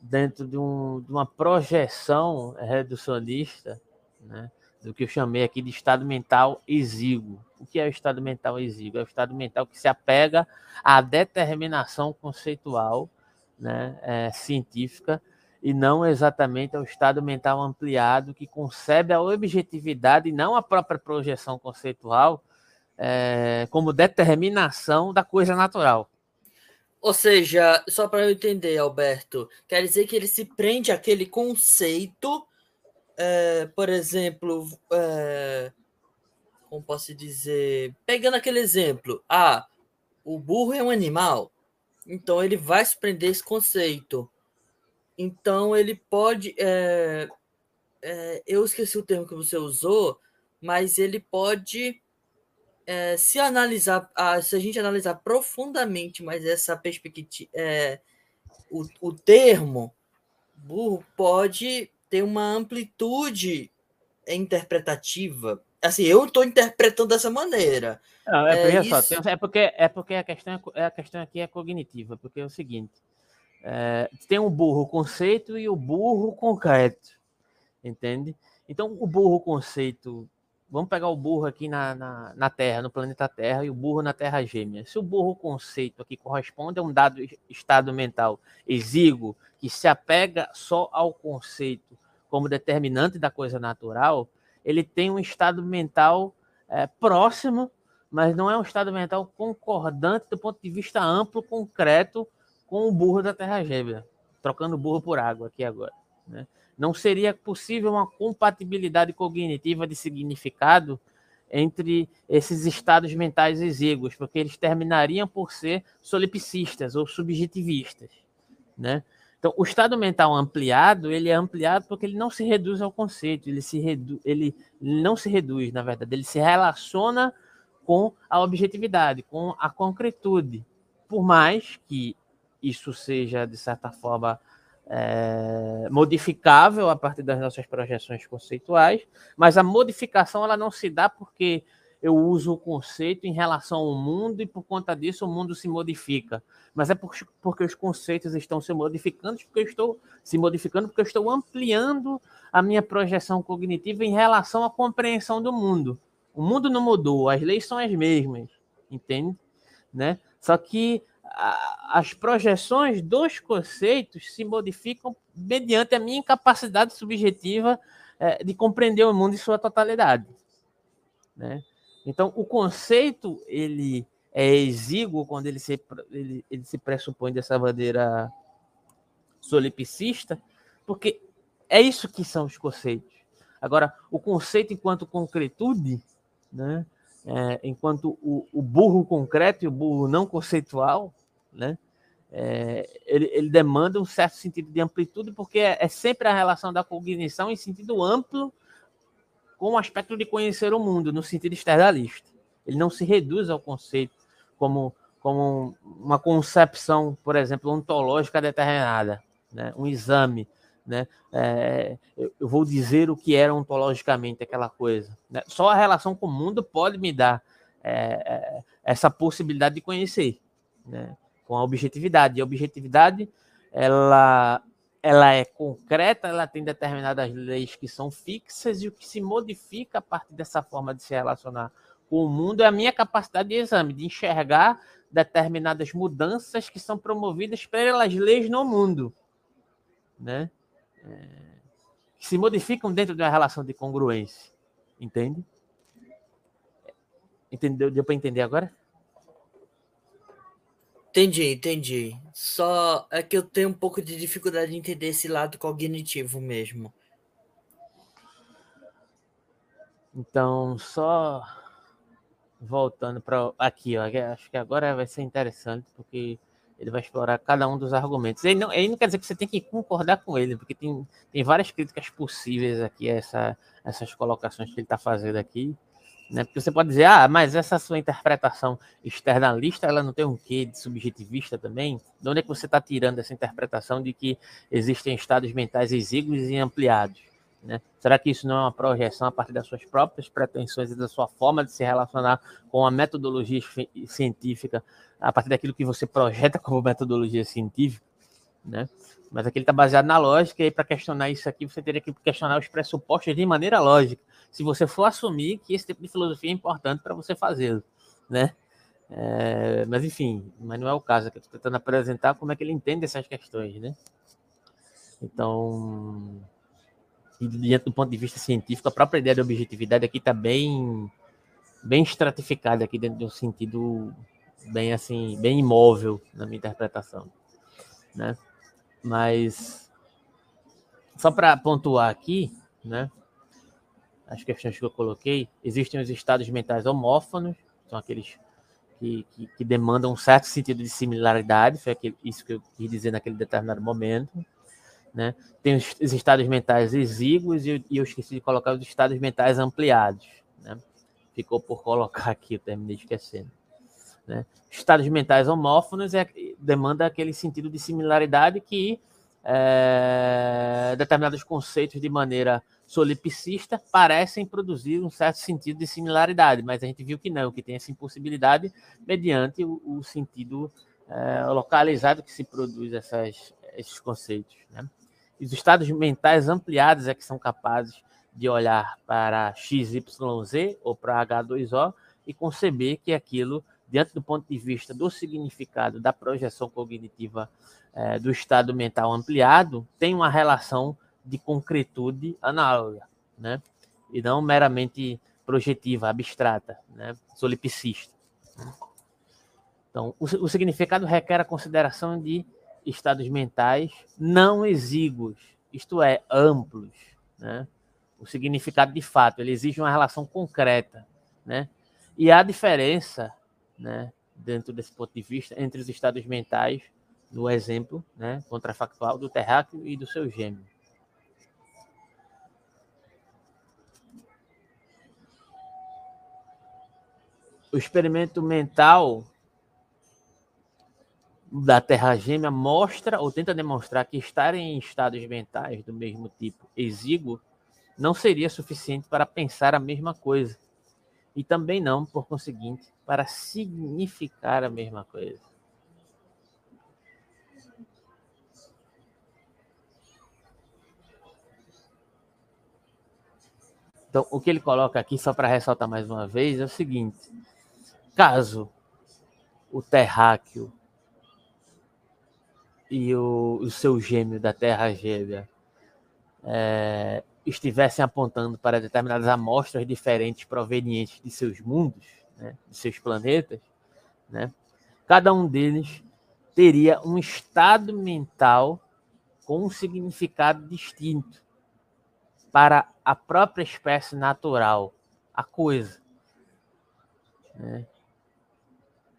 dentro de, um, de uma projeção reducionista, né, do que eu chamei aqui de estado mental exíguo. O que é o estado mental exíguo? É o estado mental que se apega à determinação conceitual né, é, científica e não exatamente ao estado mental ampliado que concebe a objetividade e não a própria projeção conceitual é, como determinação da coisa natural. Ou seja, só para eu entender, Alberto, quer dizer que ele se prende àquele conceito é, por exemplo, é, como posso dizer, pegando aquele exemplo, ah, o burro é um animal, então ele vai se prender esse conceito. Então ele pode, é, eu esqueci o termo que você usou, mas ele pode é, se analisar, se a gente analisar profundamente, mas essa perspectiva, é, o, o termo burro pode tem uma amplitude interpretativa. Assim, eu estou interpretando dessa maneira. Não, é, é, isso... só, é, porque, é porque a questão, é, a questão aqui é cognitiva, porque é o seguinte: é, tem o burro conceito e o burro concreto, entende? Então, o burro conceito, vamos pegar o burro aqui na, na, na Terra, no planeta Terra, e o burro na Terra gêmea. Se o burro conceito aqui corresponde a um dado estado mental exíguo, que se apega só ao conceito como determinante da coisa natural, ele tem um estado mental é, próximo, mas não é um estado mental concordante do ponto de vista amplo, concreto, com o burro da Terra Gêmea, trocando burro por água aqui agora. Né? Não seria possível uma compatibilidade cognitiva de significado entre esses estados mentais exíguos, porque eles terminariam por ser solipsistas ou subjetivistas, né? Então, o estado mental ampliado, ele é ampliado porque ele não se reduz ao conceito, ele, se redu ele não se reduz, na verdade, ele se relaciona com a objetividade, com a concretude. Por mais que isso seja, de certa forma, é, modificável a partir das nossas projeções conceituais, mas a modificação ela não se dá porque eu uso o conceito em relação ao mundo e por conta disso o mundo se modifica. Mas é porque os conceitos estão se modificando, porque eu estou se modificando, porque eu estou ampliando a minha projeção cognitiva em relação à compreensão do mundo. O mundo não mudou, as leis são as mesmas, entende? Né? Só que a, as projeções dos conceitos se modificam mediante a minha incapacidade subjetiva é, de compreender o mundo em sua totalidade. Né? Então, o conceito ele é exíguo quando ele se, ele, ele se pressupõe dessa maneira solipsista, porque é isso que são os conceitos. Agora, o conceito enquanto concretude, né, é, enquanto o, o, burro concreto e o burro não conceitual, né, é, ele, ele, demanda um certo sentido de amplitude, porque é, é sempre a relação da cognição em sentido amplo com o aspecto de conhecer o mundo, no sentido externalista. Ele não se reduz ao conceito como, como uma concepção, por exemplo, ontológica determinada, né? um exame. Né? É, eu vou dizer o que era ontologicamente aquela coisa. Né? Só a relação com o mundo pode me dar é, é, essa possibilidade de conhecer, né? com a objetividade. E a objetividade, ela ela é concreta, ela tem determinadas leis que são fixas e o que se modifica a partir dessa forma de se relacionar com o mundo é a minha capacidade de exame, de enxergar determinadas mudanças que são promovidas pelas leis no mundo, né? É, que se modificam dentro de uma relação de congruência, entende? Entendeu? Deu para entender agora? Entendi, entendi. Só é que eu tenho um pouco de dificuldade de entender esse lado cognitivo mesmo. Então, só voltando para aqui, ó, acho que agora vai ser interessante porque ele vai explorar cada um dos argumentos. Ele não, ele não quer dizer que você tem que concordar com ele, porque tem, tem várias críticas possíveis aqui essa, essas colocações que ele está fazendo aqui. Né? Porque você pode dizer, ah, mas essa sua interpretação externalista, ela não tem um quê de subjetivista também? De onde é que você está tirando essa interpretação de que existem estados mentais exíguos e ampliados? Né? Será que isso não é uma projeção a partir das suas próprias pretensões e da sua forma de se relacionar com a metodologia científica, a partir daquilo que você projeta como metodologia científica? Né? Mas aqui ele está baseado na lógica, e para questionar isso aqui, você teria que questionar os pressupostos de maneira lógica se você for assumir que esse tipo de filosofia é importante para você fazê-lo, né? É, mas enfim, mas não é o caso, que eu estou tentando apresentar como é que ele entende essas questões, né? Então, dentro do ponto de vista científico, a própria ideia de objetividade aqui está bem, bem estratificada aqui dentro de um sentido bem assim, bem imóvel na minha interpretação, né? Mas só para pontuar aqui, né? As questões que eu coloquei, existem os estados mentais homófonos, são aqueles que, que, que demandam um certo sentido de similaridade, foi aquele, isso que eu quis dizer naquele determinado momento. Né? Tem os, os estados mentais exíguos e, e, eu esqueci de colocar os estados mentais ampliados. Né? Ficou por colocar aqui, eu terminei esquecendo. Né? Estados mentais homófonos é, demanda aquele sentido de similaridade que é, determinados conceitos de maneira solipsista parecem produzir um certo sentido de similaridade, mas a gente viu que não, que tem essa impossibilidade mediante o, o sentido é, localizado que se produz essas, esses conceitos. Né? E os estados mentais ampliados é que são capazes de olhar para XYZ ou para H2O e conceber que aquilo, diante do ponto de vista do significado da projeção cognitiva é, do estado mental ampliado, tem uma relação de concretude análoga, né? E não meramente projetiva, abstrata, né? solipsista. Então, o, o significado requer a consideração de estados mentais não exíguos, isto é, amplos, né? O significado de fato, ele exige uma relação concreta né? E há diferença, né, dentro desse ponto de vista, entre os estados mentais, no exemplo, né, contrafactual do terráqueo e do seu gêmeo. O experimento mental da Terra Gêmea mostra ou tenta demonstrar que estar em estados mentais do mesmo tipo exíguo não seria suficiente para pensar a mesma coisa e também não, por conseguinte, para significar a mesma coisa. Então, o que ele coloca aqui, só para ressaltar mais uma vez, é o seguinte: caso o terráqueo e o, o seu gêmeo da Terra gêmea é, estivessem apontando para determinadas amostras diferentes provenientes de seus mundos, né, de seus planetas, né, cada um deles teria um estado mental com um significado distinto para a própria espécie natural, a coisa. Né,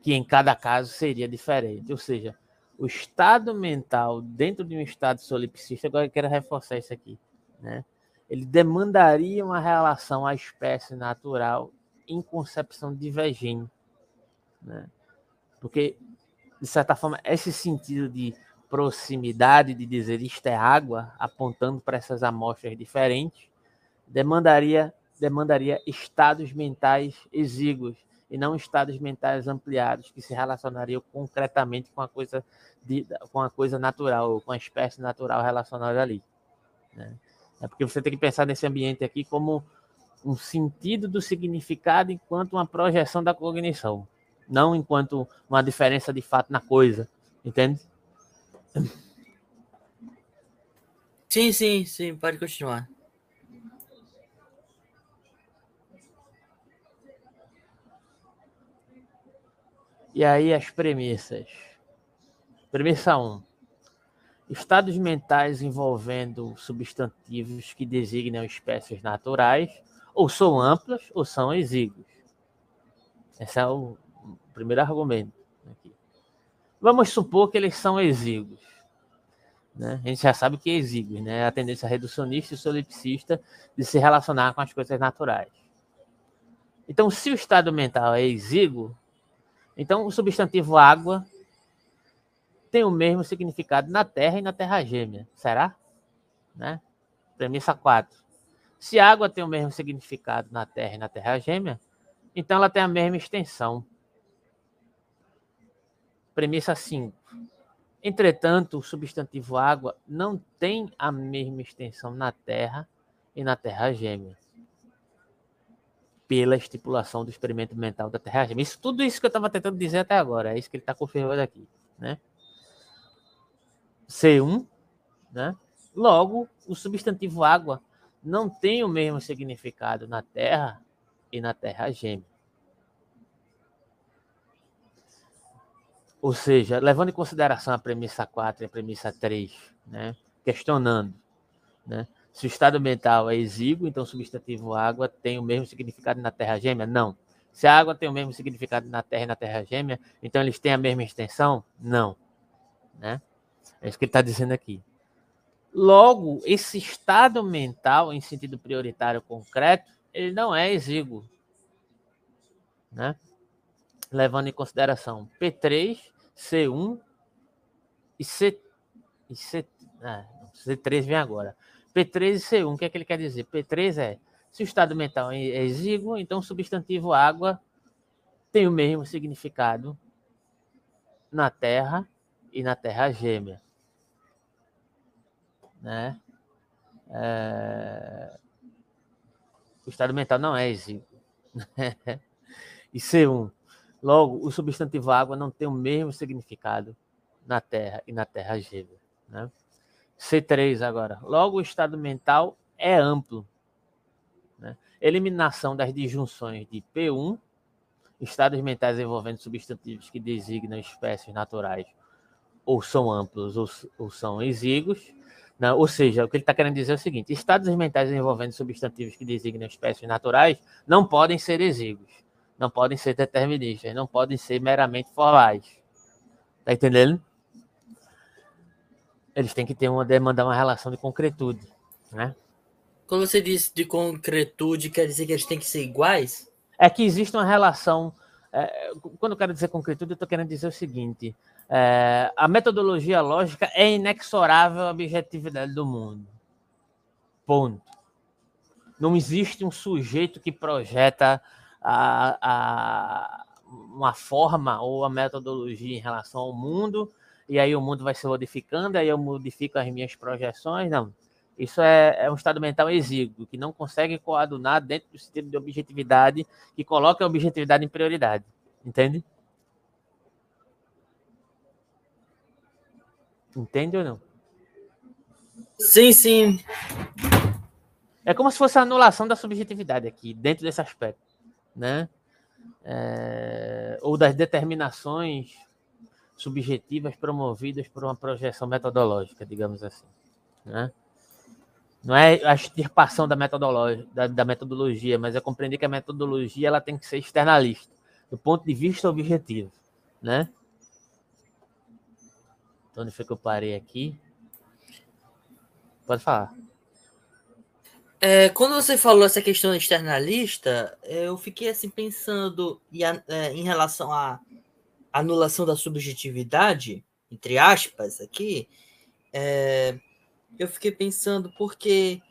que em cada caso seria diferente. Ou seja, o estado mental dentro de um estado solipsista, agora eu quero reforçar isso aqui, né? ele demandaria uma relação à espécie natural em concepção divergente. Né? Porque, de certa forma, esse sentido de proximidade, de dizer isto é água, apontando para essas amostras diferentes, demandaria, demandaria estados mentais exíguos e não estados mentais ampliados que se relacionariam concretamente com a coisa, de, com a coisa natural, com a espécie natural relacionada ali. Né? É porque você tem que pensar nesse ambiente aqui como um sentido do significado enquanto uma projeção da cognição, não enquanto uma diferença de fato na coisa, entende? Sim, sim, sim, pode continuar. E aí as premissas. Premissa 1. Estados mentais envolvendo substantivos que designam espécies naturais ou são amplos ou são exíguos. Esse é o primeiro argumento. Aqui. Vamos supor que eles são exíguos. Né? A gente já sabe que é exíguos, né? a tendência reducionista e solipsista de se relacionar com as coisas naturais. Então, se o estado mental é exíguo, então o substantivo água tem o mesmo significado na Terra e na Terra gêmea. Será? Né? Premissa 4. Se água tem o mesmo significado na Terra e na Terra gêmea, então ela tem a mesma extensão. Premissa 5. Entretanto, o substantivo água não tem a mesma extensão na Terra e na Terra gêmea. Pela estipulação do experimento mental da Terra gêmea. Isso, tudo isso que eu estava tentando dizer até agora, é isso que ele está confirmando aqui. Né? C1, né? Logo, o substantivo água não tem o mesmo significado na Terra e na Terra gêmea. Ou seja, levando em consideração a premissa 4 e a premissa 3, né? questionando né? Se o estado mental é exíguo, então o substantivo água tem o mesmo significado na Terra gêmea? Não. Se a água tem o mesmo significado na Terra e na Terra gêmea, então eles têm a mesma extensão? Não. Né? É isso que ele está dizendo aqui. Logo, esse estado mental, em sentido prioritário concreto, ele não é exíguo. Né? Levando em consideração P3, C1 e C. E C ah, C3 vem agora. P3 e C1, o que é que ele quer dizer? P3 é se o estado mental é exíguo, então o substantivo água tem o mesmo significado na Terra e na Terra gêmea né? É... O estado mental não é exíguo. e C1. Logo, o substantivo água não tem o mesmo significado na Terra e na Terra gêmea. Né? C3 agora. Logo, o estado mental é amplo. Né? Eliminação das disjunções de P1, estados mentais envolvendo substantivos que designam espécies naturais ou são amplos ou, ou são exíguos, Não, ou seja, o que ele está querendo dizer é o seguinte: estados mentais envolvendo substantivos que designam espécies naturais não podem ser exíguos, não podem ser deterministas, não podem ser meramente formais. Está entendendo? Eles têm que ter uma demandar uma relação de concretude, né? Quando você diz de concretude, quer dizer que eles têm que ser iguais? É que existe uma relação. É, quando eu quero dizer concretude, eu estou querendo dizer o seguinte: é, a metodologia lógica é inexorável à objetividade do mundo. Ponto. Não existe um sujeito que projeta a, a, uma forma ou a metodologia em relação ao mundo, e aí o mundo vai se modificando, aí eu modifico as minhas projeções. Não. Isso é, é um estado mental exíguo, que não consegue coadunar dentro do sentido de objetividade, que coloca a objetividade em prioridade. Entende? Entende ou não? Sim, sim. É como se fosse a anulação da subjetividade aqui, dentro desse aspecto, né? É, ou das determinações subjetivas promovidas por uma projeção metodológica, digamos assim, né? Não é a extirpação da metodologia, da, da metodologia, mas é compreender que a metodologia ela tem que ser externalista, do ponto de vista objetivo, né? Onde foi que eu parei aqui? Pode falar. É, quando você falou essa questão externalista, eu fiquei assim pensando é, em relação à anulação da subjetividade, entre aspas, aqui. É, eu fiquei pensando porque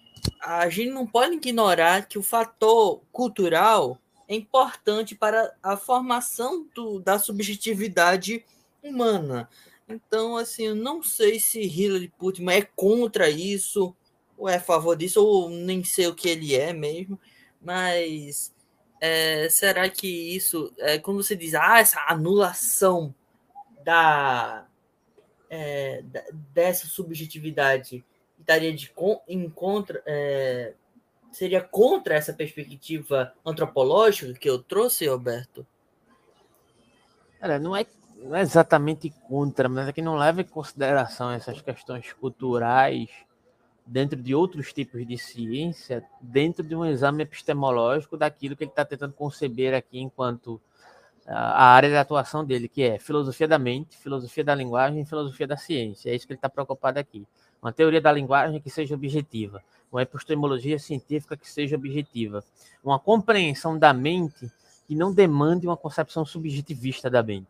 a gente não pode ignorar que o fator cultural é importante para a formação do, da subjetividade humana. Então, assim, eu não sei se Hillary Putin é contra isso, ou é a favor disso, ou nem sei o que ele é mesmo, mas é, será que isso, é, quando você diz, ah, essa anulação da, é, dessa subjetividade estaria de, em contra, seria contra essa perspectiva antropológica que eu trouxe, Roberto? Cara, não é não é exatamente contra, mas é que não leva em consideração essas questões culturais dentro de outros tipos de ciência, dentro de um exame epistemológico daquilo que ele está tentando conceber aqui enquanto a área de atuação dele, que é filosofia da mente, filosofia da linguagem filosofia da ciência. É isso que ele está preocupado aqui. Uma teoria da linguagem que seja objetiva, uma epistemologia científica que seja objetiva, uma compreensão da mente que não demande uma concepção subjetivista da mente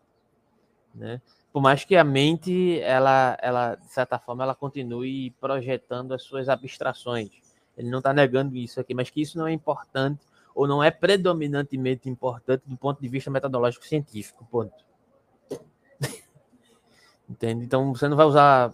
né? Por mais que a mente, ela, ela de certa forma, ela continue projetando as suas abstrações. Ele não está negando isso aqui, mas que isso não é importante ou não é predominantemente importante do ponto de vista metodológico científico, ponto. Entende? Então você não vai usar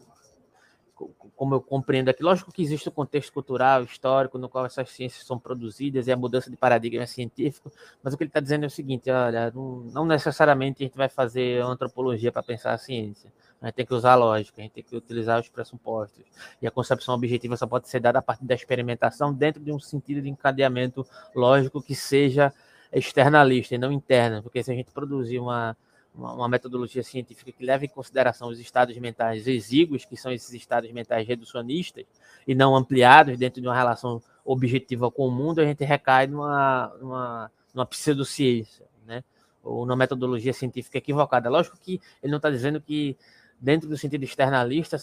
como eu compreendo aqui, lógico que existe o contexto cultural, histórico, no qual essas ciências são produzidas e a mudança de paradigma científico, mas o que ele está dizendo é o seguinte: olha, não, não, necessariamente a gente vai fazer antropologia para pensar a ciência. A gente tem que usar a lógica, a gente tem que utilizar os pressupostos. E a concepção objetiva só pode ser dada a partir da experimentação dentro de um sentido de encadeamento lógico que seja externalista e não interno, porque se a gente produzir uma uma, metodologia científica que leva em consideração os estados mentais exíguos, que são esses estados mentais reducionistas e não ampliados dentro de uma relação objetiva com o mundo, a gente recai numa, numa, numa pseudociência, né? ou numa metodologia científica equivocada. Lógico que ele não está dizendo que, dentro do sentido externalista,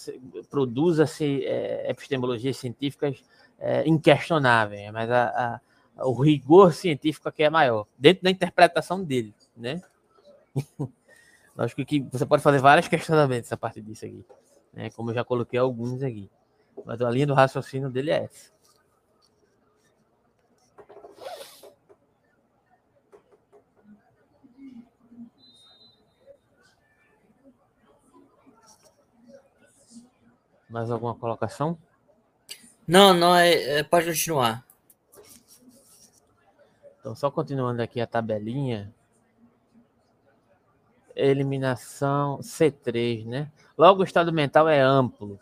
produza-se é, epistemologias científicas é, inquestionáveis, mas a, a, o rigor científico aqui é maior, dentro da interpretação dele, né? Acho que você pode fazer vários questionamentos a partir disso aqui, né? Como eu já coloquei alguns aqui. Mas a linha do raciocínio dele é essa. Mais alguma colocação? Não, não, é, é, pode continuar. Então, só continuando aqui a tabelinha, eliminação C3, né? Logo, o estado mental é amplo.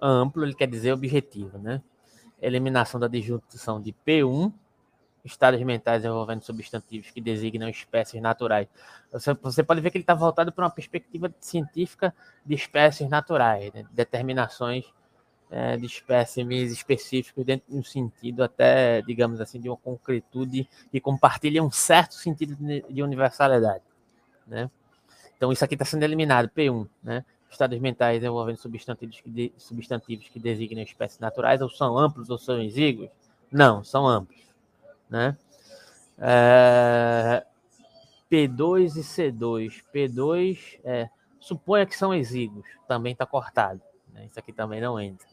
Amplo, ele quer dizer objetivo, né? Eliminação da disjunção de P1, estados mentais envolvendo substantivos que designam espécies naturais. Você, você pode ver que ele está voltado para uma perspectiva científica de espécies naturais, né? determinações é, de espécimes específicos dentro de um sentido até, digamos assim, de uma concretude que compartilha um certo sentido de universalidade, né? Então isso aqui está sendo eliminado, P1, né? Estados mentais envolvendo substantivos que, de, substantivos que designam espécies naturais ou são amplos ou são exíguos? Não, são amplos, né? É, P2 e C2. P2, é, suponha que são exíguos, também está cortado. Né? Isso aqui também não entra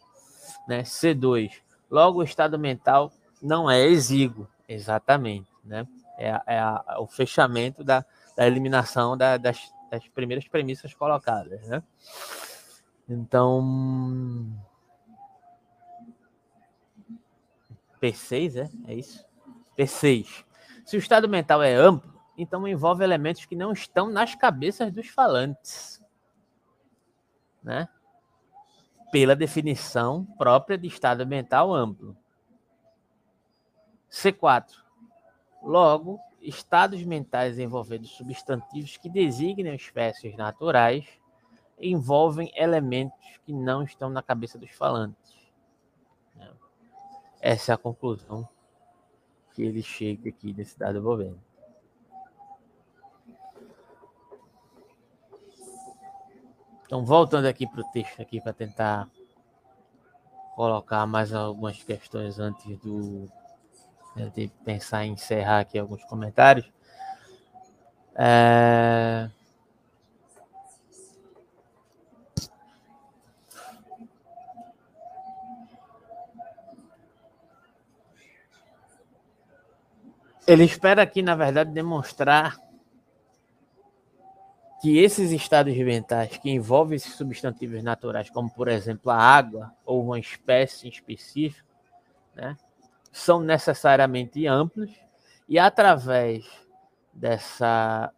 né? C2. Logo, o estado mental não é exíguo, exatamente, né? É, é a, o fechamento da, da eliminação da, das, das primeiras premissas colocadas, né? Então, P6, é? É isso? P6. Se o estado mental é amplo, então envolve elementos que não estão nas cabeças dos falantes, né? pela definição própria de estado mental amplo. C4. Logo, estados mentais envolvendo substantivos que designam espécies naturais envolvem elementos que não estão na cabeça dos falantes. Essa é a conclusão que ele chega aqui desse dado envolvendo. Então, voltando aqui para o texto aqui para tentar colocar mais algumas questões antes do de pensar em encerrar aqui alguns comentários. É... Ele espera aqui, na verdade, demonstrar que esses estados mentais que envolvem esses substantivos naturais, como por exemplo a água ou uma espécie específica, né, são necessariamente amplos e através dessa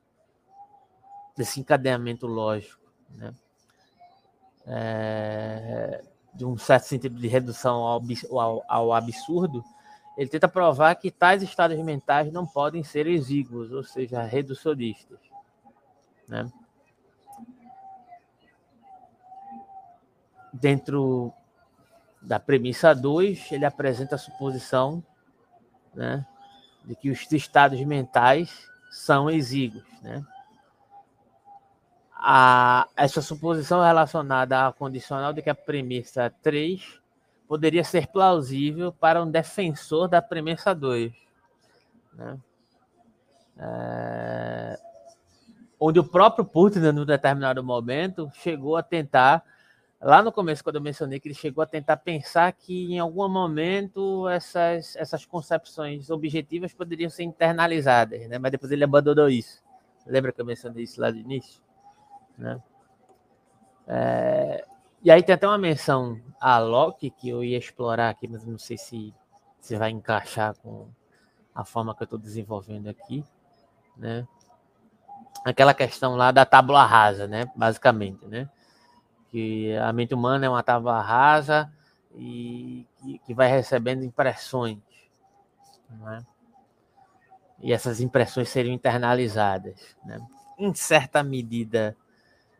desse encadeamento lógico, né, é, de um certo sentido de redução ao, ao, ao absurdo, ele tenta provar que tais estados mentais não podem ser exíguos, ou seja, reducionistas. Né? Dentro da premissa 2, ele apresenta a suposição né, de que os estados mentais são exíguos. Né? A, essa suposição é relacionada à condicional de que a premissa 3 poderia ser plausível para um defensor da premissa 2. Né? É, onde o próprio Putin, num determinado momento, chegou a tentar, lá no começo, quando eu mencionei que ele chegou a tentar pensar que em algum momento essas, essas concepções objetivas poderiam ser internalizadas, né? mas depois ele abandonou isso. Lembra que eu mencionei isso lá no início? Né? É, e aí tem até uma menção a Locke que eu ia explorar aqui, mas não sei se, se vai encaixar com a forma que eu estou desenvolvendo aqui, né? aquela questão lá da tábula rasa, né? Basicamente, né? Que a mente humana é uma tábula rasa e que, que vai recebendo impressões, né? E essas impressões seriam internalizadas, né? Em certa medida,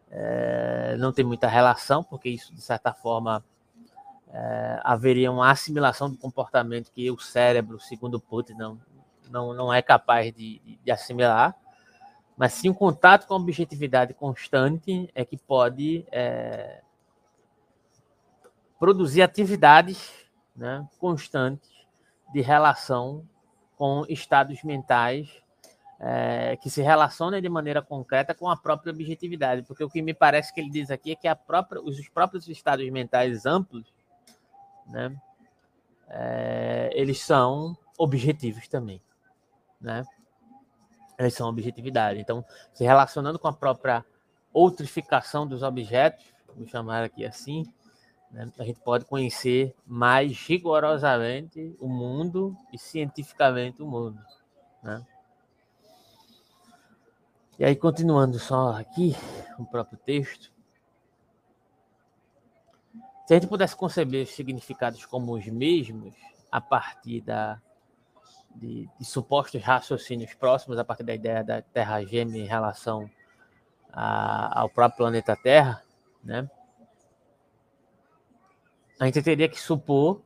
é, não tem muita relação, porque isso, de certa forma, é, haveria uma assimilação do comportamento que o cérebro, segundo Putin, não, não, não é capaz de, de assimilar mas sim um contato com a objetividade constante é que pode é, produzir atividades né, constantes de relação com estados mentais é, que se relacionam de maneira concreta com a própria objetividade, porque o que me parece que ele diz aqui é que própria, os próprios estados mentais amplos, né, é, eles são objetivos também, né? Eles são objetividade. Então, se relacionando com a própria outrificação dos objetos, vou chamar aqui assim, né, a gente pode conhecer mais rigorosamente o mundo e cientificamente o mundo. Né? E aí, continuando só aqui, o próprio texto. Se a gente pudesse conceber os significados como os mesmos, a partir da de, de, supostos raciocínios próximos a partir da ideia da Terra gêmea em relação a, ao próprio planeta Terra, né? a gente teria que supor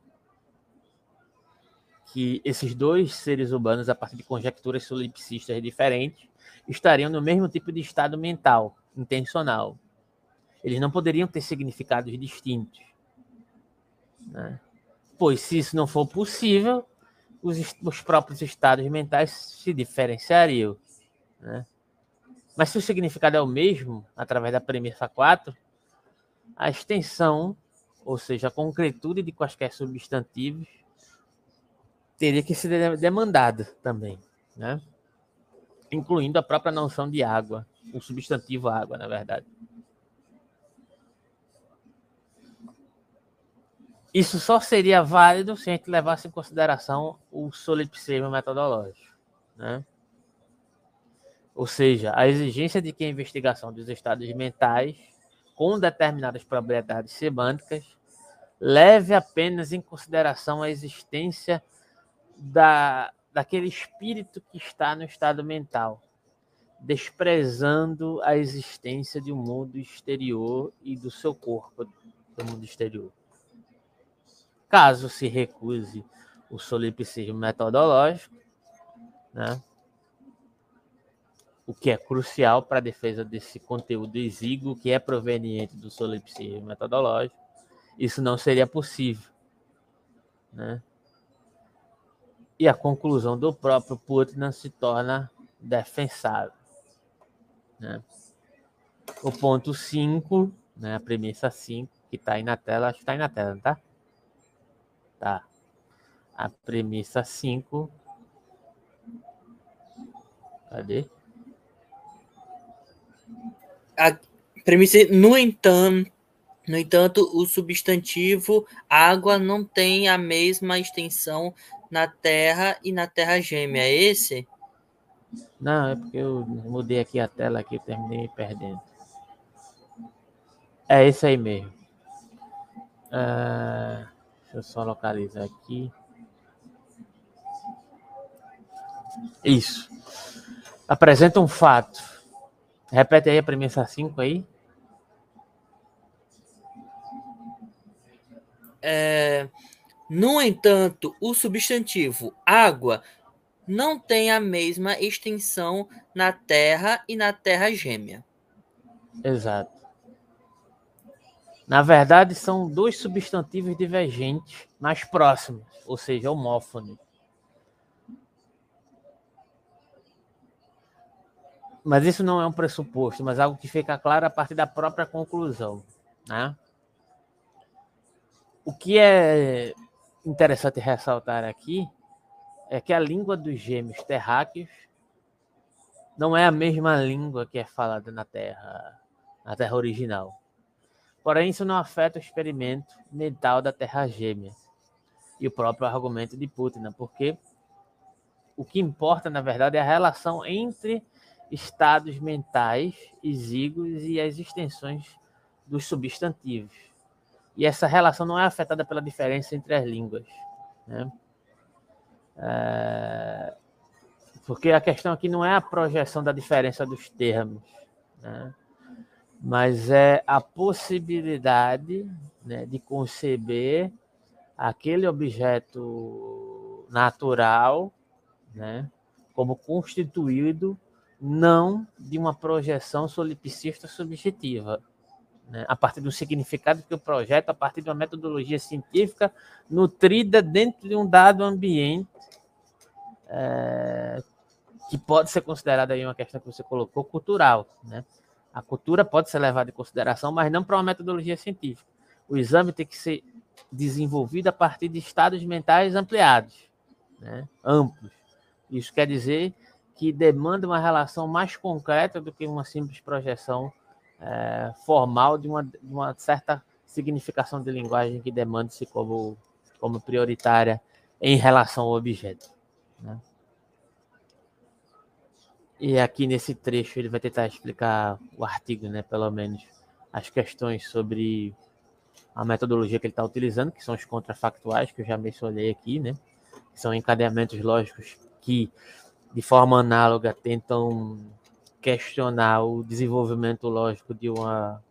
que esses dois seres humanos, a partir de conjecturas solipsistas diferentes, estariam no mesmo tipo de estado mental, intencional. Eles não poderiam ter significados distintos. Né? Pois, se isso não for possível, os, os próprios estados mentais se diferenciariam. Né? Mas se o significado é o mesmo, através da premissa 4, a extensão, ou seja, a concretude de quaisquer substantivos, teria que ser demandada também, né? incluindo a própria noção de água, o substantivo água, na verdade. Isso só seria válido se a gente levasse em consideração o solipsismo metodológico, né? Ou seja, a exigência de que a investigação dos estados mentais com determinadas propriedades semânticas leve apenas em consideração a existência da, daquele espírito que está no estado mental, desprezando a existência de um mundo exterior e do seu corpo do mundo exterior. Caso se recuse o solipsismo metodológico, né, o que é crucial para a defesa desse conteúdo exíguo que é proveniente do solipsismo metodológico, isso não seria possível. Né? E a conclusão do próprio Putnam se torna defensável. Né? O ponto 5, né, a premissa 5, que está aí na tela, acho que está aí na tela, não tá? Tá. A premissa 5. Cadê? a premissa, no entanto, no entanto, o substantivo água não tem a mesma extensão na Terra e na Terra gêmea. É esse? Não, é porque eu mudei aqui a tela aqui, terminei perdendo. É esse aí mesmo. Uh, deixa eu só localizar aqui. Isso. Apresenta um fato Repete aí a premissa 5 aí. É, no entanto, o substantivo água não tem a mesma extensão na Terra e na Terra gêmea. Exato. Na verdade, são dois substantivos divergentes, mais próximos, ou seja, homófonos. Mas isso não é um pressuposto, mas algo que fica claro a partir da própria conclusão. Né? O que é interessante ressaltar aqui é que a língua dos gêmeos terráqueos não é a mesma língua que é falada na Terra, na Terra original. Porém, isso não afeta o experimento mental da Terra gêmea e o próprio argumento de Putin, porque o que importa, na verdade, é a relação entre estados mentais exíguos e as extensões dos substantivos. E essa relação não é afetada pela diferença entre as línguas. Né? É... Porque a questão aqui não é a projeção da diferença dos termos, né? Mas é a possibilidade né, de conceber aquele objeto natural né, como constituído não de uma projeção solipsista subjetiva, né? a partir do significado que o projeto, a partir de uma metodologia científica nutrida dentro de um dado ambiente, é, que pode ser considerada aí uma questão que você colocou, cultural. Né? A cultura pode ser levada em consideração, mas não para uma metodologia científica. O exame tem que ser desenvolvido a partir de estados mentais ampliados, né? amplos. Isso quer dizer que demanda uma relação mais concreta do que uma simples projeção é, formal de uma, de uma, certa significação de linguagem que demanda-se como, como prioritária em relação ao objeto. Né? E aqui nesse trecho ele vai tentar explicar o artigo, né, pelo menos, as questões sobre a metodologia que ele está utilizando, que são os contrafactuais, que eu já mencionei aqui, né? São encadeamentos lógicos que de forma análoga, tentam questionar o desenvolvimento lógico de uma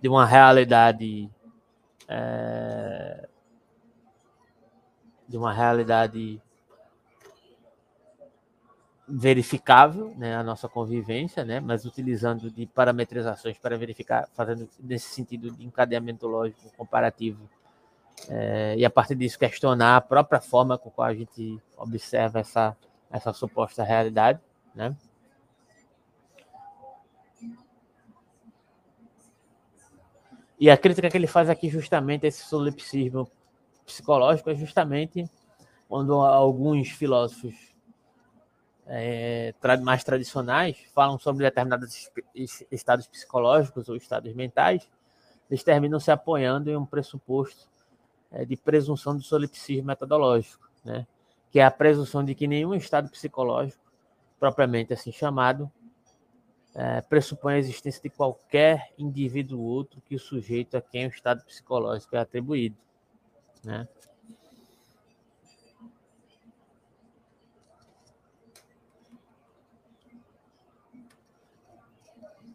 de uma realidade é, de uma realidade verificável, né, a nossa convivência, né, mas utilizando de parametrizações para verificar, fazendo nesse sentido de encadeamento lógico comparativo, é, e a partir disso questionar a própria forma com qual a gente observa essa essa suposta realidade, né? E a crítica que ele faz aqui justamente esse solipsismo psicológico é justamente quando alguns filósofos é, mais tradicionais falam sobre determinados estados psicológicos ou estados mentais, eles terminam se apoiando em um pressuposto é, de presunção do solipsismo metodológico, né? que é a presunção de que nenhum estado psicológico, propriamente assim chamado, é, pressupõe a existência de qualquer indivíduo outro que o sujeito a quem o estado psicológico é atribuído. Né?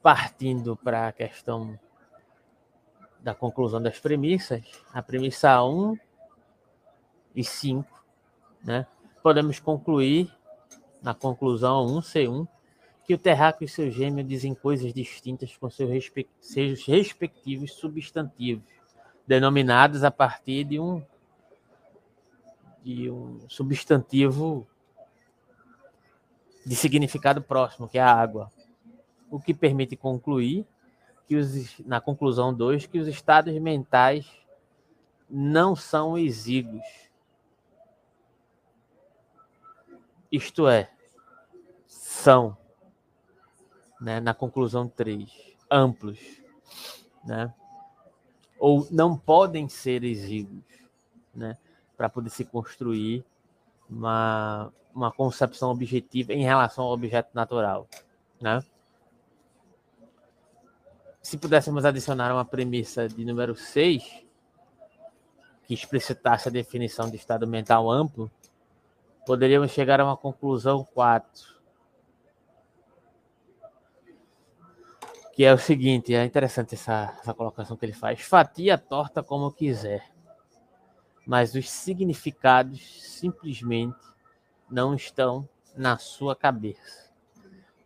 Partindo para a questão da conclusão das premissas, a premissa 1 e 5, né? podemos concluir, na conclusão 1C1, que o terráqueo e seu gêmeo dizem coisas distintas com seus, respectivos substantivos, denominados a partir de um, de um substantivo de significado próximo, que é a água. O que permite concluir que os, na conclusão 2 que os estados mentais não são exíguos. Isto é, são né, na conclusão 3, amplos, né, ou não podem ser exíguos, né, para poder se construir uma, uma concepção objetiva em relação ao objeto natural, né? Se pudéssemos adicionar uma premissa de número 6, que explicitasse a definição de estado mental amplo, poderíamos chegar a uma conclusão 4, que é o seguinte, é interessante essa, essa colocação que ele faz. Fatia torta como quiser, mas os significados simplesmente não estão na sua cabeça.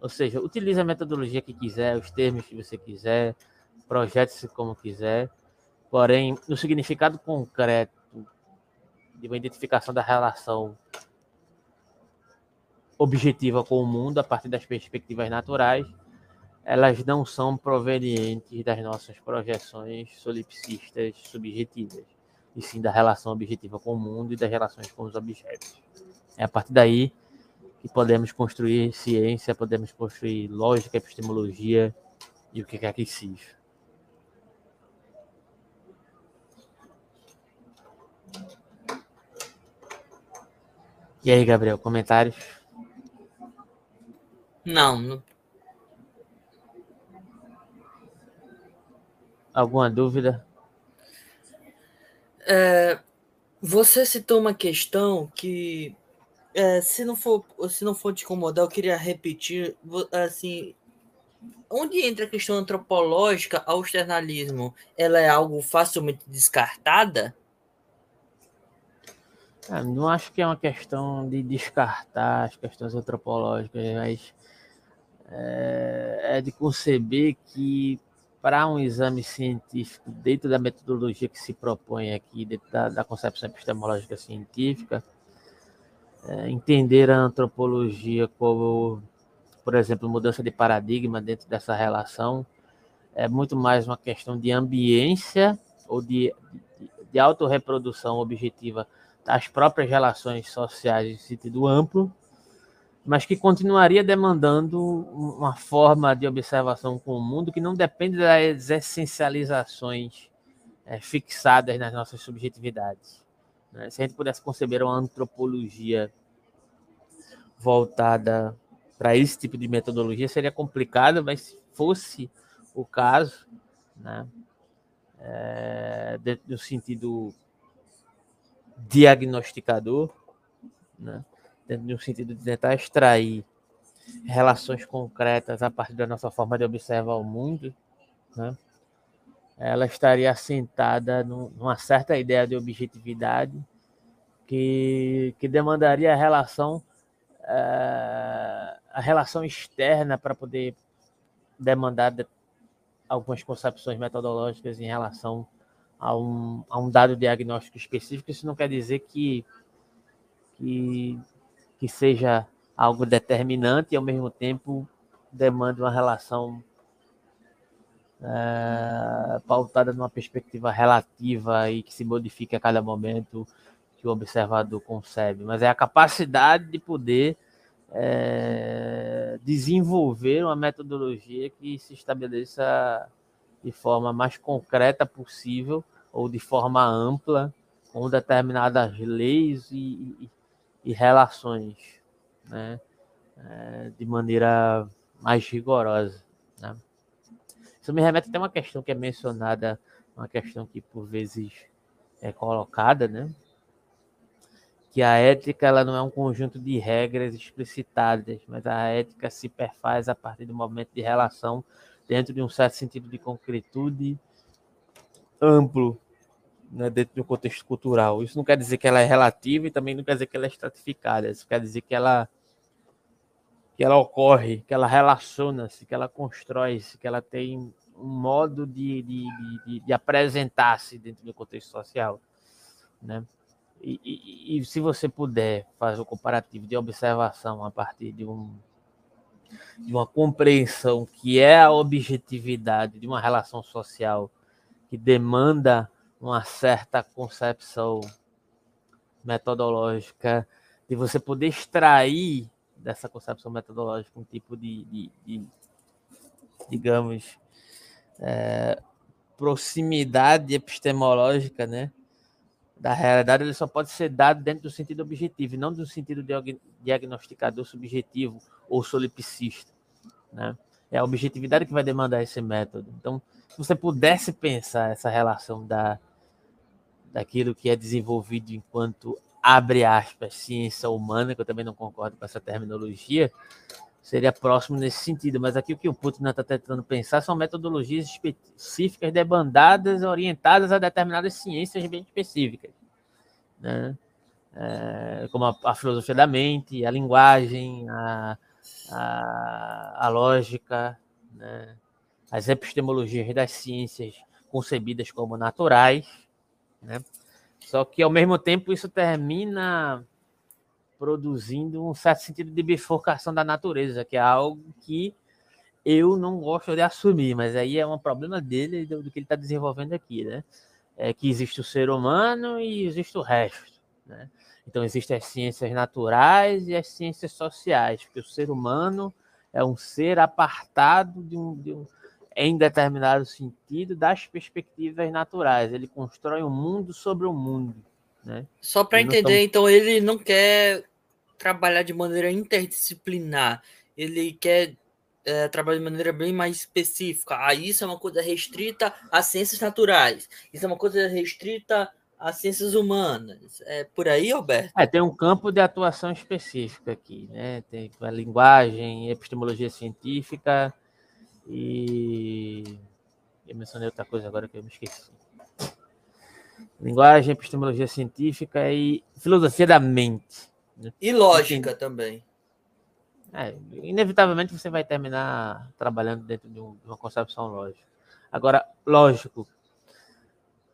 Ou seja, utilize a metodologia que quiser, os termos que você quiser, projete-se como quiser, porém, no significado concreto de uma identificação da relação objetiva com o mundo a partir das perspectivas naturais, elas não são provenientes das nossas projeções solipsistas subjetivas, e sim da relação objetiva com o mundo e das relações com os objetos. É a partir daí que podemos construir ciência, podemos construir lógica, epistemologia e o que quer que seja. E aí, Gabriel, comentários? Não, não Alguma dúvida? É, você citou uma questão que, é, se não for se não for te incomodar, eu queria repetir, assim, onde entra a questão antropológica ao externalismo? Ela é algo facilmente descartada? É, não acho que é uma questão de descartar as questões antropológicas, mas é, é de conceber que para um exame científico dentro da metodologia que se propõe aqui, dentro da, da concepção epistemológica científica, é, entender a antropologia como, por exemplo, mudança de paradigma dentro dessa relação é muito mais uma questão de ambiência ou de, de, de autorreprodução objetiva das próprias relações sociais em sentido amplo mas que continuaria demandando uma forma de observação com o mundo que não depende das essencializações é, fixadas nas nossas subjetividades. Né? Se a gente pudesse conceber uma antropologia voltada para esse tipo de metodologia, seria complicado, mas se fosse o caso, né? É, sentido diagnosticador, né? sentido de tentar extrair relações concretas a partir da nossa forma de observar o mundo, né? Ela estaria assentada numa certa ideia de objetividade que, que demandaria a relação uh, a relação externa para poder demandar de, algumas concepções metodológicas em relação a um, a um dado diagnóstico específico. Isso não quer dizer que, que, que seja algo determinante e, ao mesmo tempo, demande uma relação é, pautada numa perspectiva relativa e que se modifique a cada momento que o observador concebe, mas é a capacidade de poder é, desenvolver uma metodologia que se estabeleça de forma mais concreta possível ou de forma ampla com determinadas leis e, e, e relações, né? É, de maneira mais rigorosa. Né? Isso me remete até uma questão que é mencionada, uma questão que por vezes é colocada, né? que a ética ela não é um conjunto de regras explicitadas, mas a ética se perfaz a partir do momento de relação dentro de um certo sentido de concretude amplo, né, dentro de um contexto cultural. Isso não quer dizer que ela é relativa e também não quer dizer que ela é estratificada. Isso quer dizer que ela que ela ocorre, que ela relaciona-se, que ela constrói-se, que ela tem um modo de, de, de, de apresentar-se dentro do contexto social, né? E, e, e, se você puder fazer o comparativo de observação a partir de, um, de uma compreensão que é a objetividade de uma relação social que demanda uma certa concepção metodológica, de você poder extrair dessa concepção metodológica um tipo de, de, de digamos, é, proximidade epistemológica, né? da realidade ele só pode ser dado dentro do sentido objetivo, não do sentido diagnosticador subjetivo ou solipsista. Né? É a objetividade que vai demandar esse método. Então, se você pudesse pensar essa relação da, daquilo que é desenvolvido enquanto, abre aspas, ciência humana, que eu também não concordo com essa terminologia, seria próximo nesse sentido. Mas aqui o que o Putin está tentando pensar são metodologias específicas, debandadas, orientadas a determinadas ciências bem específicas, né? É, como a, a, filosofia da mente, a linguagem, a, a, a lógica, né? as epistemologias das ciências concebidas como naturais, né? Só que ao mesmo tempo isso termina produzindo um certo sentido de bifurcação da natureza, que é algo que eu não gosto de assumir, mas aí é um problema dele, do, do que ele está desenvolvendo aqui, né? É que existe o ser humano e existe o resto, né? Então existem as ciências naturais e as ciências sociais, porque o ser humano é um ser apartado de um, de um em determinado sentido das perspectivas naturais. Ele constrói um mundo sobre o mundo. Né? Só para entender, então ele não quer trabalhar de maneira interdisciplinar, ele quer é, trabalhar de maneira bem mais específica. Ah, isso é uma coisa restrita às ciências naturais, isso é uma coisa restrita às ciências humanas. É por aí, Alberto? É, tem um campo de atuação específico aqui, né? Tem a linguagem, epistemologia científica e. Eu mencionei outra coisa agora que eu me esqueci. Linguagem, epistemologia científica e filosofia da mente. E lógica também. É, inevitavelmente você vai terminar trabalhando dentro de, um, de uma concepção lógica. Agora, lógico,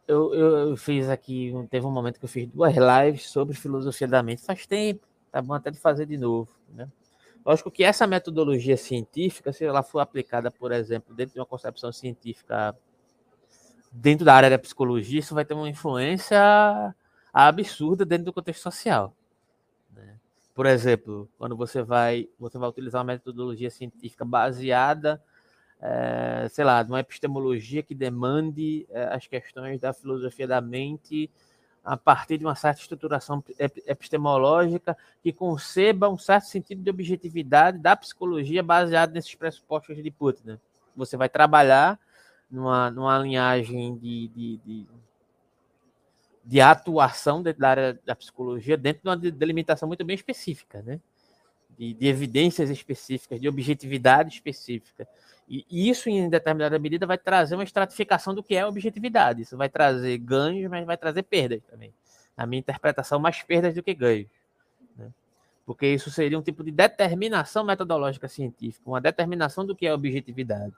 eu, eu, eu, fiz aqui, teve um momento que eu fiz duas lives sobre filosofia da mente, faz tempo, tá bom até de fazer de novo, né? Lógico que essa metodologia científica, se ela for aplicada, por exemplo, dentro de uma concepção científica dentro da área da psicologia, isso vai ter uma influência absurda dentro do contexto social. Por exemplo, quando você vai, você vai utilizar uma metodologia científica baseada, é, sei lá, numa epistemologia que demande é, as questões da filosofia da mente a partir de uma certa estruturação epistemológica que conceba um certo sentido de objetividade da psicologia baseado nesses pressupostos de Putnam. Você vai trabalhar numa, numa linhagem de, de, de de atuação dentro da área da psicologia, dentro de uma delimitação muito bem específica, né? De, de, evidências específicas, de objetividade específica. E isso, em determinada medida, vai trazer uma estratificação do que é objetividade. Isso vai trazer ganhos, mas vai trazer perdas também. Na minha interpretação, mais perdas do que ganhos. Né? Porque isso seria um tipo de determinação metodológica científica, uma determinação do que é objetividade,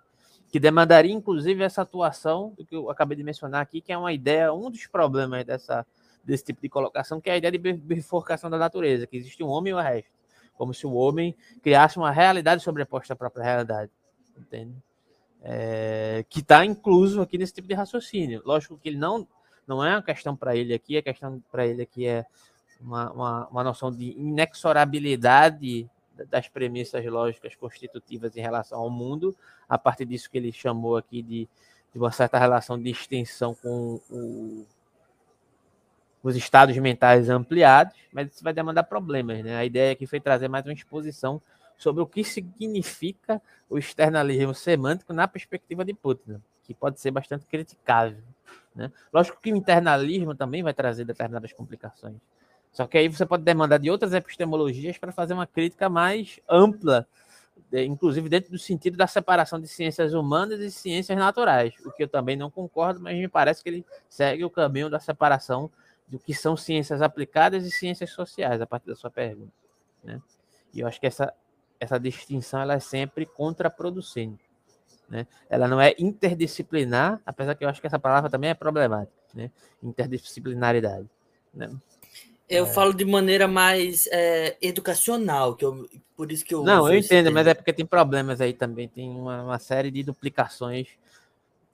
que demandaria, inclusive, essa atuação do que eu acabei de mencionar aqui, que é uma ideia, um dos problemas dessa, desse tipo de colocação, que é a ideia de bifurcação da natureza, que existe um homem e o resto. Como se o homem criasse uma realidade sobreposta à própria realidade entende? É, que está incluso aqui nesse tipo de raciocínio. Lógico que ele não, não é uma questão para ele aqui, a questão para ele aqui é uma, uma, uma noção de inexorabilidade das premissas lógicas constitutivas em relação ao mundo, a partir disso que ele chamou aqui de, de uma certa relação de extensão com o, os estados mentais ampliados, mas isso vai demandar problemas. Né? A ideia aqui foi trazer mais uma exposição sobre o que significa o externalismo semântico na perspectiva de Putin, que pode ser bastante criticável. Né? Lógico que o internalismo também vai trazer determinadas complicações. Só que aí você pode demandar de outras epistemologias para fazer uma crítica mais ampla, inclusive dentro do sentido da separação de ciências humanas e ciências naturais, o que eu também não concordo, mas me parece que ele segue o caminho da separação do que são ciências aplicadas e ciências sociais, a partir da sua pergunta. Né? E eu acho que essa essa distinção ela é sempre contraproducente. Né? Ela não é interdisciplinar, apesar que eu acho que essa palavra também é problemática, né? interdisciplinaridade. Né? Eu é... falo de maneira mais é, educacional, que eu, por isso que eu. Não, eu entendo, mas é porque tem problemas aí também, tem uma, uma série de duplicações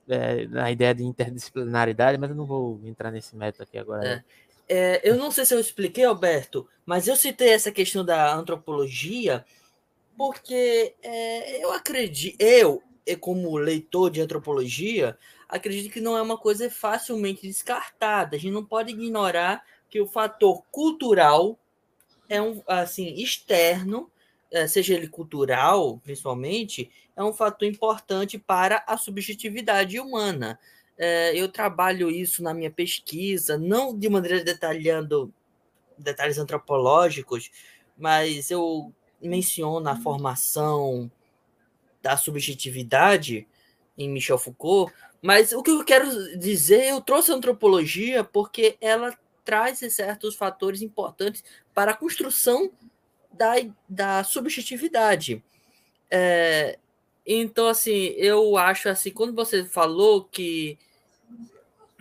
é, na ideia de interdisciplinaridade, mas eu não vou entrar nesse método aqui agora. É. É, eu não sei se eu expliquei, Alberto, mas eu citei essa questão da antropologia porque é, eu acredito, eu, como leitor de antropologia, acredito que não é uma coisa facilmente descartada. A gente não pode ignorar que o fator cultural é um assim externo, seja ele cultural, principalmente, é um fator importante para a subjetividade humana. É, eu trabalho isso na minha pesquisa, não de maneira detalhando detalhes antropológicos, mas eu menciona a formação da subjetividade em Michel Foucault, mas o que eu quero dizer, eu trouxe a antropologia porque ela traz certos fatores importantes para a construção da, da subjetividade. É, então, assim, eu acho assim, quando você falou que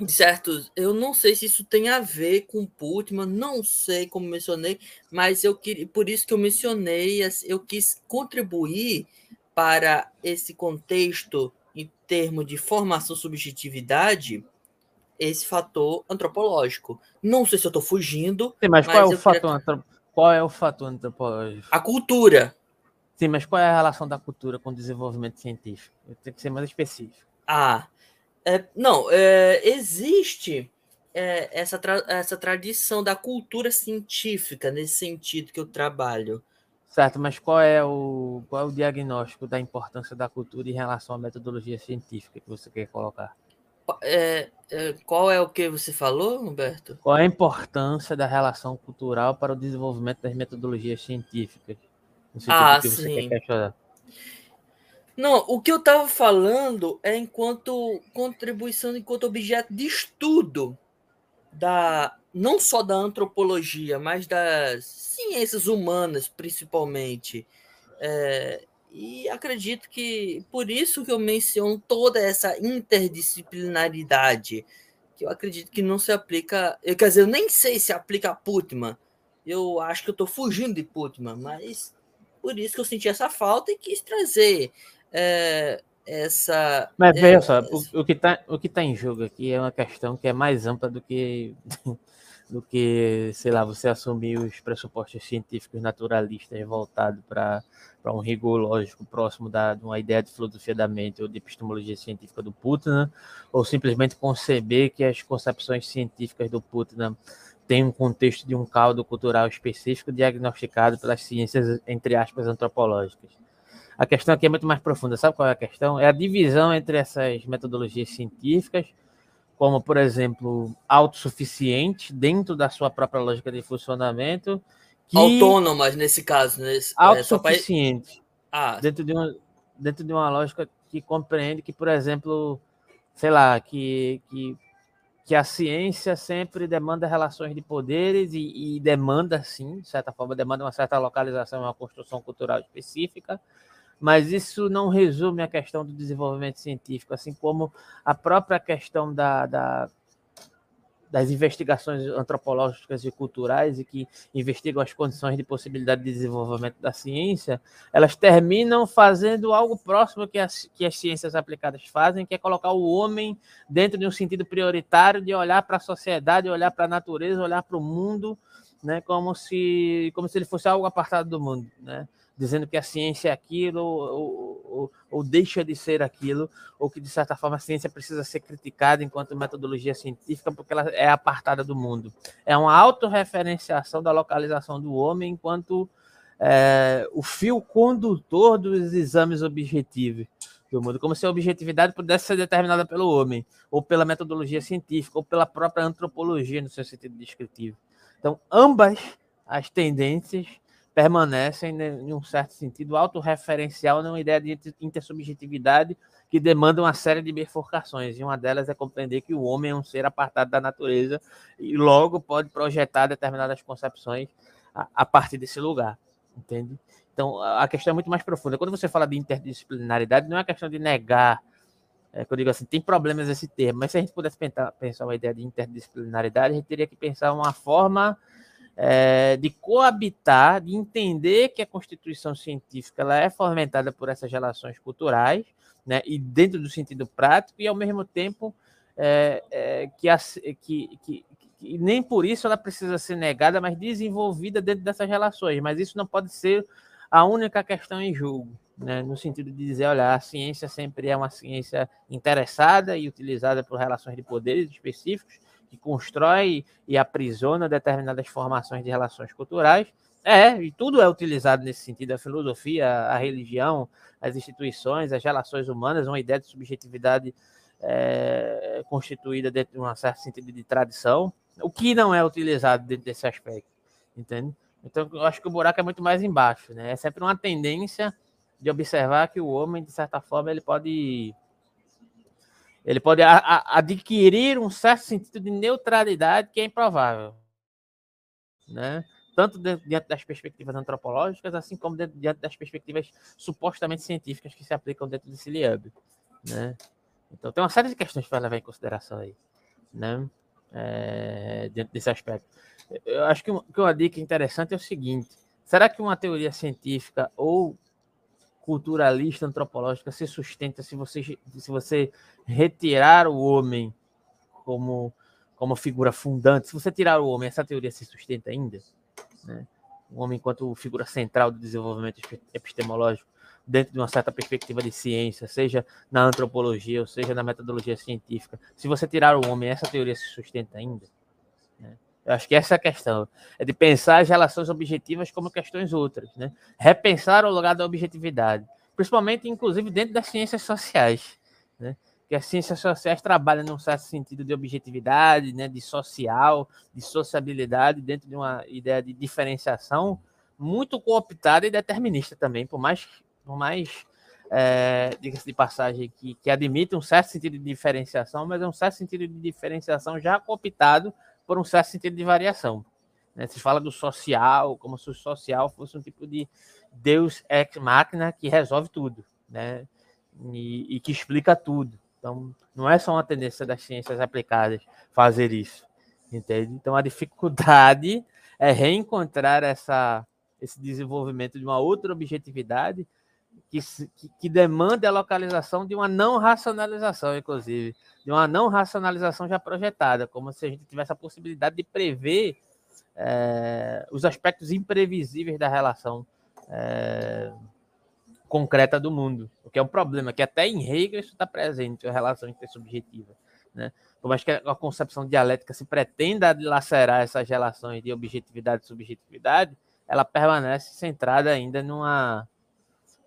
certos, eu não sei se isso tem a ver com Putman, não sei como mencionei, mas eu queria, por isso que eu mencionei, eu quis contribuir para esse contexto em termos de formação subjetividade, esse fator antropológico. Não sei se eu estou fugindo. Sim, mas, qual, é o fator queria... qual é o fator antropológico? A cultura. Sim, mas qual é a relação da cultura com o desenvolvimento científico? Tem que ser mais específico. Ah, é, não, é, existe é, essa, tra essa tradição da cultura científica nesse sentido que eu trabalho. Certo, mas qual é o, qual é o diagnóstico da importância da cultura em relação à metodologia científica que você quer colocar? É, é, qual é o que você falou, Humberto? Qual é a importância da relação cultural para o desenvolvimento das metodologias científicas? No ah, que sim. você quer questionar. Não, o que eu estava falando é enquanto contribuição, enquanto objeto de estudo da não só da antropologia, mas das ciências humanas, principalmente. É, e acredito que por isso que eu menciono toda essa interdisciplinaridade, que eu acredito que não se aplica. Eu, quer dizer, eu nem sei se aplica a Putman. Eu acho que eu estou fugindo de Putman, mas por isso que eu senti essa falta e quis trazer é, essa. Mas veja é, só, o, o que está tá em jogo aqui é uma questão que é mais ampla do que. Do que, sei lá, você assumir os pressupostos científicos naturalistas voltados para um rigor lógico próximo da, de uma ideia de filosofia da mente ou de epistemologia científica do Putnam, ou simplesmente conceber que as concepções científicas do Putnam têm um contexto de um caldo cultural específico diagnosticado pelas ciências, entre aspas, antropológicas. A questão aqui é muito mais profunda. Sabe qual é a questão? É a divisão entre essas metodologias científicas, como, por exemplo, autossuficiente dentro da sua própria lógica de funcionamento. Que... Autônomas, nesse caso. Nesse, é, autossuficiente. Ah. Dentro de uma dentro de uma lógica que compreende que, por exemplo, sei lá, que, que, que a ciência sempre demanda relações de poderes e, e demanda, sim, de certa forma, demanda uma certa localização, uma construção cultural específica, mas isso não resume a questão do desenvolvimento científico, assim como a própria questão da, da das investigações antropológicas e culturais e que investigam as condições de possibilidade de desenvolvimento da ciência, elas terminam fazendo algo próximo que as, que as ciências aplicadas fazem, que é colocar o homem dentro de um sentido prioritário de olhar para a sociedade, olhar para a natureza, olhar para o mundo, né, como se como se ele fosse algo apartado do mundo, né? Dizendo que a ciência é aquilo ou, ou, ou, deixa de ser aquilo, ou que de certa forma a ciência precisa ser criticada enquanto metodologia científica porque ela é apartada do mundo. É uma autorreferenciação da localização do homem enquanto é, o fio condutor dos exames objetivos do mundo, como se a objetividade pudesse ser determinada pelo homem, ou pela metodologia científica, ou pela própria antropologia no seu sentido descritivo. Então, ambas as tendências permanecem, né, em um certo sentido, autorreferencial numa ideia de intersubjetividade que demanda uma série de bifurcações. E uma delas é compreender que o homem é um ser apartado da natureza e logo pode projetar determinadas concepções a, a partir desse lugar, entende? Então, a questão é muito mais profunda. Quando você fala de interdisciplinaridade, não é questão de negar é, que eu digo assim, tem problemas esse termo, mas se a gente pudesse pensar, pensar uma ideia de interdisciplinaridade, a gente teria que pensar uma forma é, de coabitar, de entender que a constituição científica ela é fomentada por essas relações culturais, né, e dentro do sentido prático, e ao mesmo tempo é, é, que, a, que, que, que, nem por isso ela precisa ser negada, mas desenvolvida dentro dessas relações. Mas isso não pode ser a única questão em jogo, né, no sentido de dizer, olha, a ciência sempre é uma ciência interessada e utilizada por relações de poderes específicos, que constrói e aprisiona determinadas formações de relações culturais. É, e tudo é utilizado nesse sentido, a filosofia, a religião, as instituições, as relações humanas, uma ideia de subjetividade é, constituída dentro de um certo sentido de tradição, o que não é utilizado dentro desse aspecto, entende? Então, eu acho que o buraco é muito mais embaixo, né? É sempre uma tendência de observar que o homem, de certa forma, ele pode ele pode a, a, adquirir um certo sentido de neutralidade que é improvável, né? Tanto diante das perspectivas antropológicas, assim como diante das perspectivas supostamente científicas que se aplicam dentro desse LIUB, né? Então tem uma série de questões para levar em consideração aí, né? É, dentro desse aspecto. Eu acho que, que uma dica interessante é o seguinte: será que uma teoria científica ou culturalista antropológica se sustenta se você, se você retirar o homem como, como figura fundante. Se você tirar o homem, essa teoria se sustenta ainda? Né? O homem enquanto figura central do desenvolvimento epistemológico dentro de uma certa perspectiva de ciência, seja na antropologia ou seja na metodologia científica. Se você tirar o homem, essa teoria se sustenta ainda? Eu acho que essa é a questão. É de pensar as relações objetivas como questões outras, né? Repensar o lugar da objetividade, principalmente, inclusive, dentro das ciências sociais, né? Que as ciências sociais trabalham num certo sentido de objetividade, né? De social, de sociabilidade, dentro de uma ideia de diferenciação muito cooptada e determinista também, por mais, por mais é, diga-se de passagem, que, que admite um certo sentido de diferenciação, mas é um certo sentido de diferenciação já cooptado por um certo sentido de variação. Né? Se fala do social, como se o social fosse um tipo de Deus ex máquina que resolve tudo, né? E, e, que explica tudo. Então, não é só uma tendência das ciências aplicadas fazer isso, entende? Então, a dificuldade é reencontrar essa, esse desenvolvimento de uma outra objetividade que, que, demanda a localização de uma não racionalização, inclusive, de uma não racionalização já projetada, como se a gente tivesse a possibilidade de prever é, os aspectos imprevisíveis da relação é, concreta do mundo, o que é um problema, que até em Hegel isso está presente, a relação intersubjetiva. Né? Por mais que a concepção dialética se pretenda dilacerar essas relações de objetividade e subjetividade, ela permanece centrada ainda numa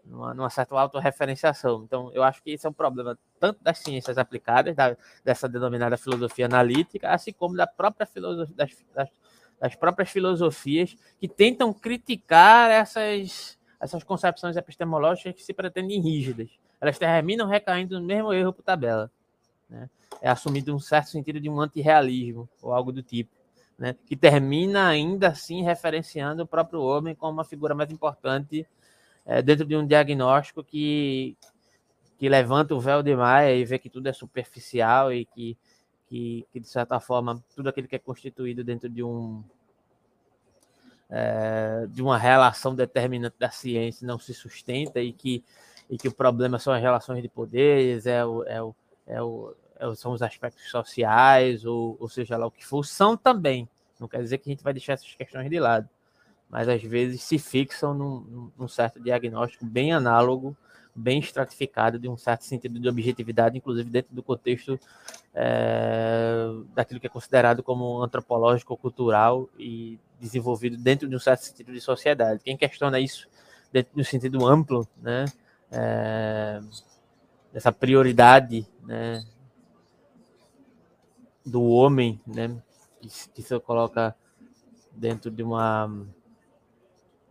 numa, numa certa autorreferenciação. Então, eu acho que esse é um problema tanto das ciências aplicadas, da, dessa denominada filosofia analítica, assim como da própria filosofia, das, das, das próprias filosofias que tentam criticar essas essas concepções epistemológicas que se pretendem rígidas. Elas terminam recaindo no mesmo erro por tabela. Né? É assumido um certo sentido de um antirrealismo, ou algo do tipo. Né? Que termina ainda assim referenciando o próprio homem como uma figura mais importante é, dentro de um diagnóstico que, que levanta o véu demais e vê que tudo é superficial e que, que, que de certa forma, tudo aquilo que é constituído dentro de um é, de uma relação determinante da ciência não se sustenta e que, e que o problema são as relações de poderes, é o, é o, é o, é são os aspectos sociais, ou, ou seja lá o que for, são também. Não quer dizer que a gente vai deixar essas questões de lado, mas às vezes se fixam num, num certo diagnóstico bem análogo, bem estratificado, de um certo sentido de objetividade, inclusive dentro do contexto é, daquilo que é considerado como antropológico, cultural e desenvolvido dentro de um certo sentido de sociedade. Quem questiona isso dentro de um sentido amplo, né, é, dessa prioridade, né, do homem, né, que se coloca dentro de uma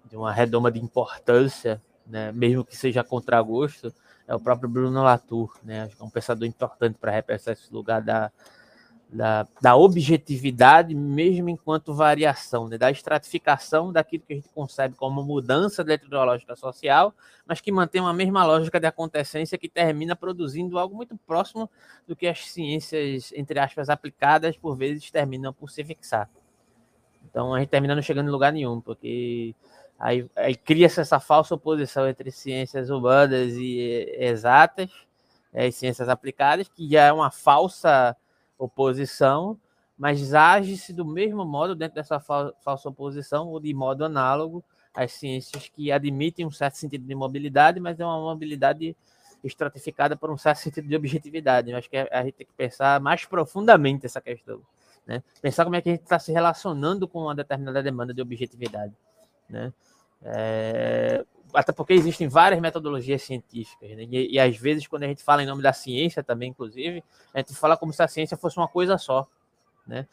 de uma redoma de importância, né, mesmo que seja contra gosto, é o próprio Bruno Latour, né, é um pensador importante para representar esse lugar da da, da objetividade, mesmo enquanto variação, né? da estratificação daquilo que a gente concebe como mudança dentro da lógica social, mas que mantém uma mesma lógica de acontecência que termina produzindo algo muito próximo do que as ciências, entre aspas, aplicadas, por vezes terminam por se fixar. Então a gente termina não chegando em lugar nenhum, porque aí, aí cria-se essa falsa oposição entre ciências humanas e exatas, é, ciências aplicadas, que já é uma falsa oposição, mas age-se do mesmo modo dentro dessa falsa oposição, ou de modo análogo às ciências que admitem um certo sentido de mobilidade, mas é uma mobilidade estratificada por um certo sentido de objetividade. Eu acho que a gente tem que pensar mais profundamente essa questão. Né? Pensar como é que a gente está se relacionando com uma determinada demanda de objetividade. Né? É, até porque existem várias metodologias científicas, né? e, e, às vezes quando a gente fala em nome da ciência também, inclusive, a gente fala como se a ciência fosse uma coisa só, né?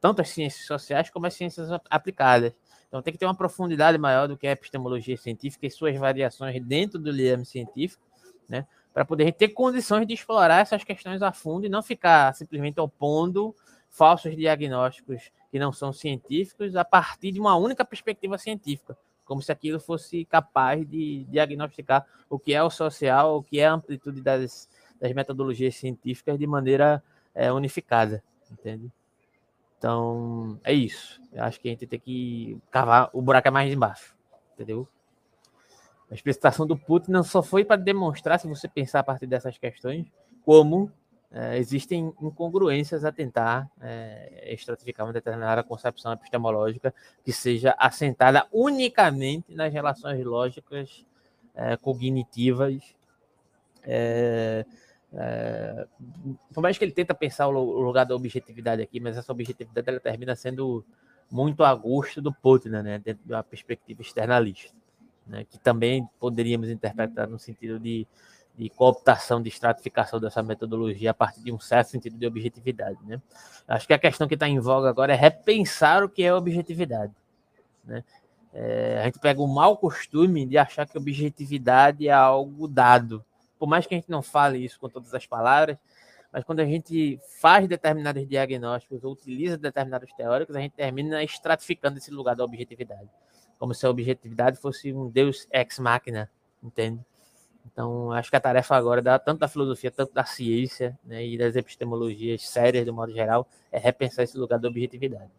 Tanto as ciências sociais como as ciências aplicadas. Então tem que ter uma profundidade maior do que a epistemologia científica e suas variações dentro do liame científico, né? Para poder ter condições de explorar essas questões a fundo e não ficar simplesmente opondo falsos diagnósticos que não são científicos a partir de uma única perspectiva científica como se aquilo fosse capaz de diagnosticar o que é o social, o que é a amplitude das, das metodologias científicas de maneira é, unificada, entende? Então, é isso. Eu acho que a gente tem que cavar, o buraco mais embaixo, entendeu? A explicitação do Putin não só foi para demonstrar, se você pensar a partir dessas questões, como é, existem incongruências a tentar é, estratificar uma determinada concepção epistemológica que seja assentada unicamente nas relações lógicas é, cognitivas. É, é, por mais que ele tenta pensar o lugar da objetividade aqui, mas essa objetividade ela termina sendo muito a gosto do Putnam, né, dentro de uma perspectiva externalista, né, que também poderíamos interpretar no sentido de de cooptação, de estratificação dessa metodologia a partir de um certo sentido de objetividade. Né? Acho que a questão que está em voga agora é repensar o que é objetividade. Né? É, a gente pega o mau costume de achar que objetividade é algo dado. Por mais que a gente não fale isso com todas as palavras, mas quando a gente faz determinados diagnósticos ou utiliza determinados teóricos, a gente termina estratificando esse lugar da objetividade. Como se a objetividade fosse um Deus ex machina, entende? Então, acho que a tarefa agora, da, tanto da filosofia, tanto da ciência né, e das epistemologias sérias, de modo geral, é repensar esse lugar da objetividade.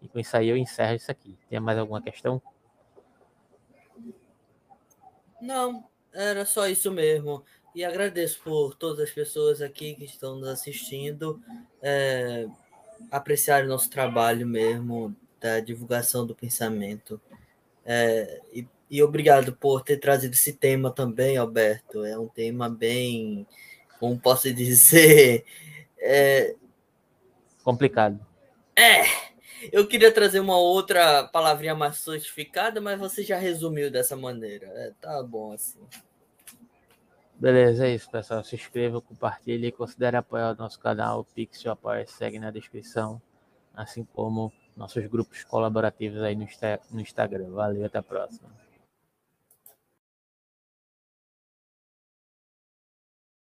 E com isso aí eu encerro isso aqui. Tem mais alguma questão? Não, era só isso mesmo. E agradeço por todas as pessoas aqui que estão nos assistindo, é, apreciar o nosso trabalho mesmo, da divulgação do pensamento. É, e e obrigado por ter trazido esse tema também, Alberto. É um tema bem, como posso dizer, é... complicado. É, eu queria trazer uma outra palavrinha mais certificada, mas você já resumiu dessa maneira. É, tá bom assim. Beleza, é isso, pessoal. Se inscreva, compartilhe, considere apoiar o nosso canal. O Pix, apoia, segue na descrição, assim como nossos grupos colaborativos aí no, no Instagram. Valeu, até a próxima.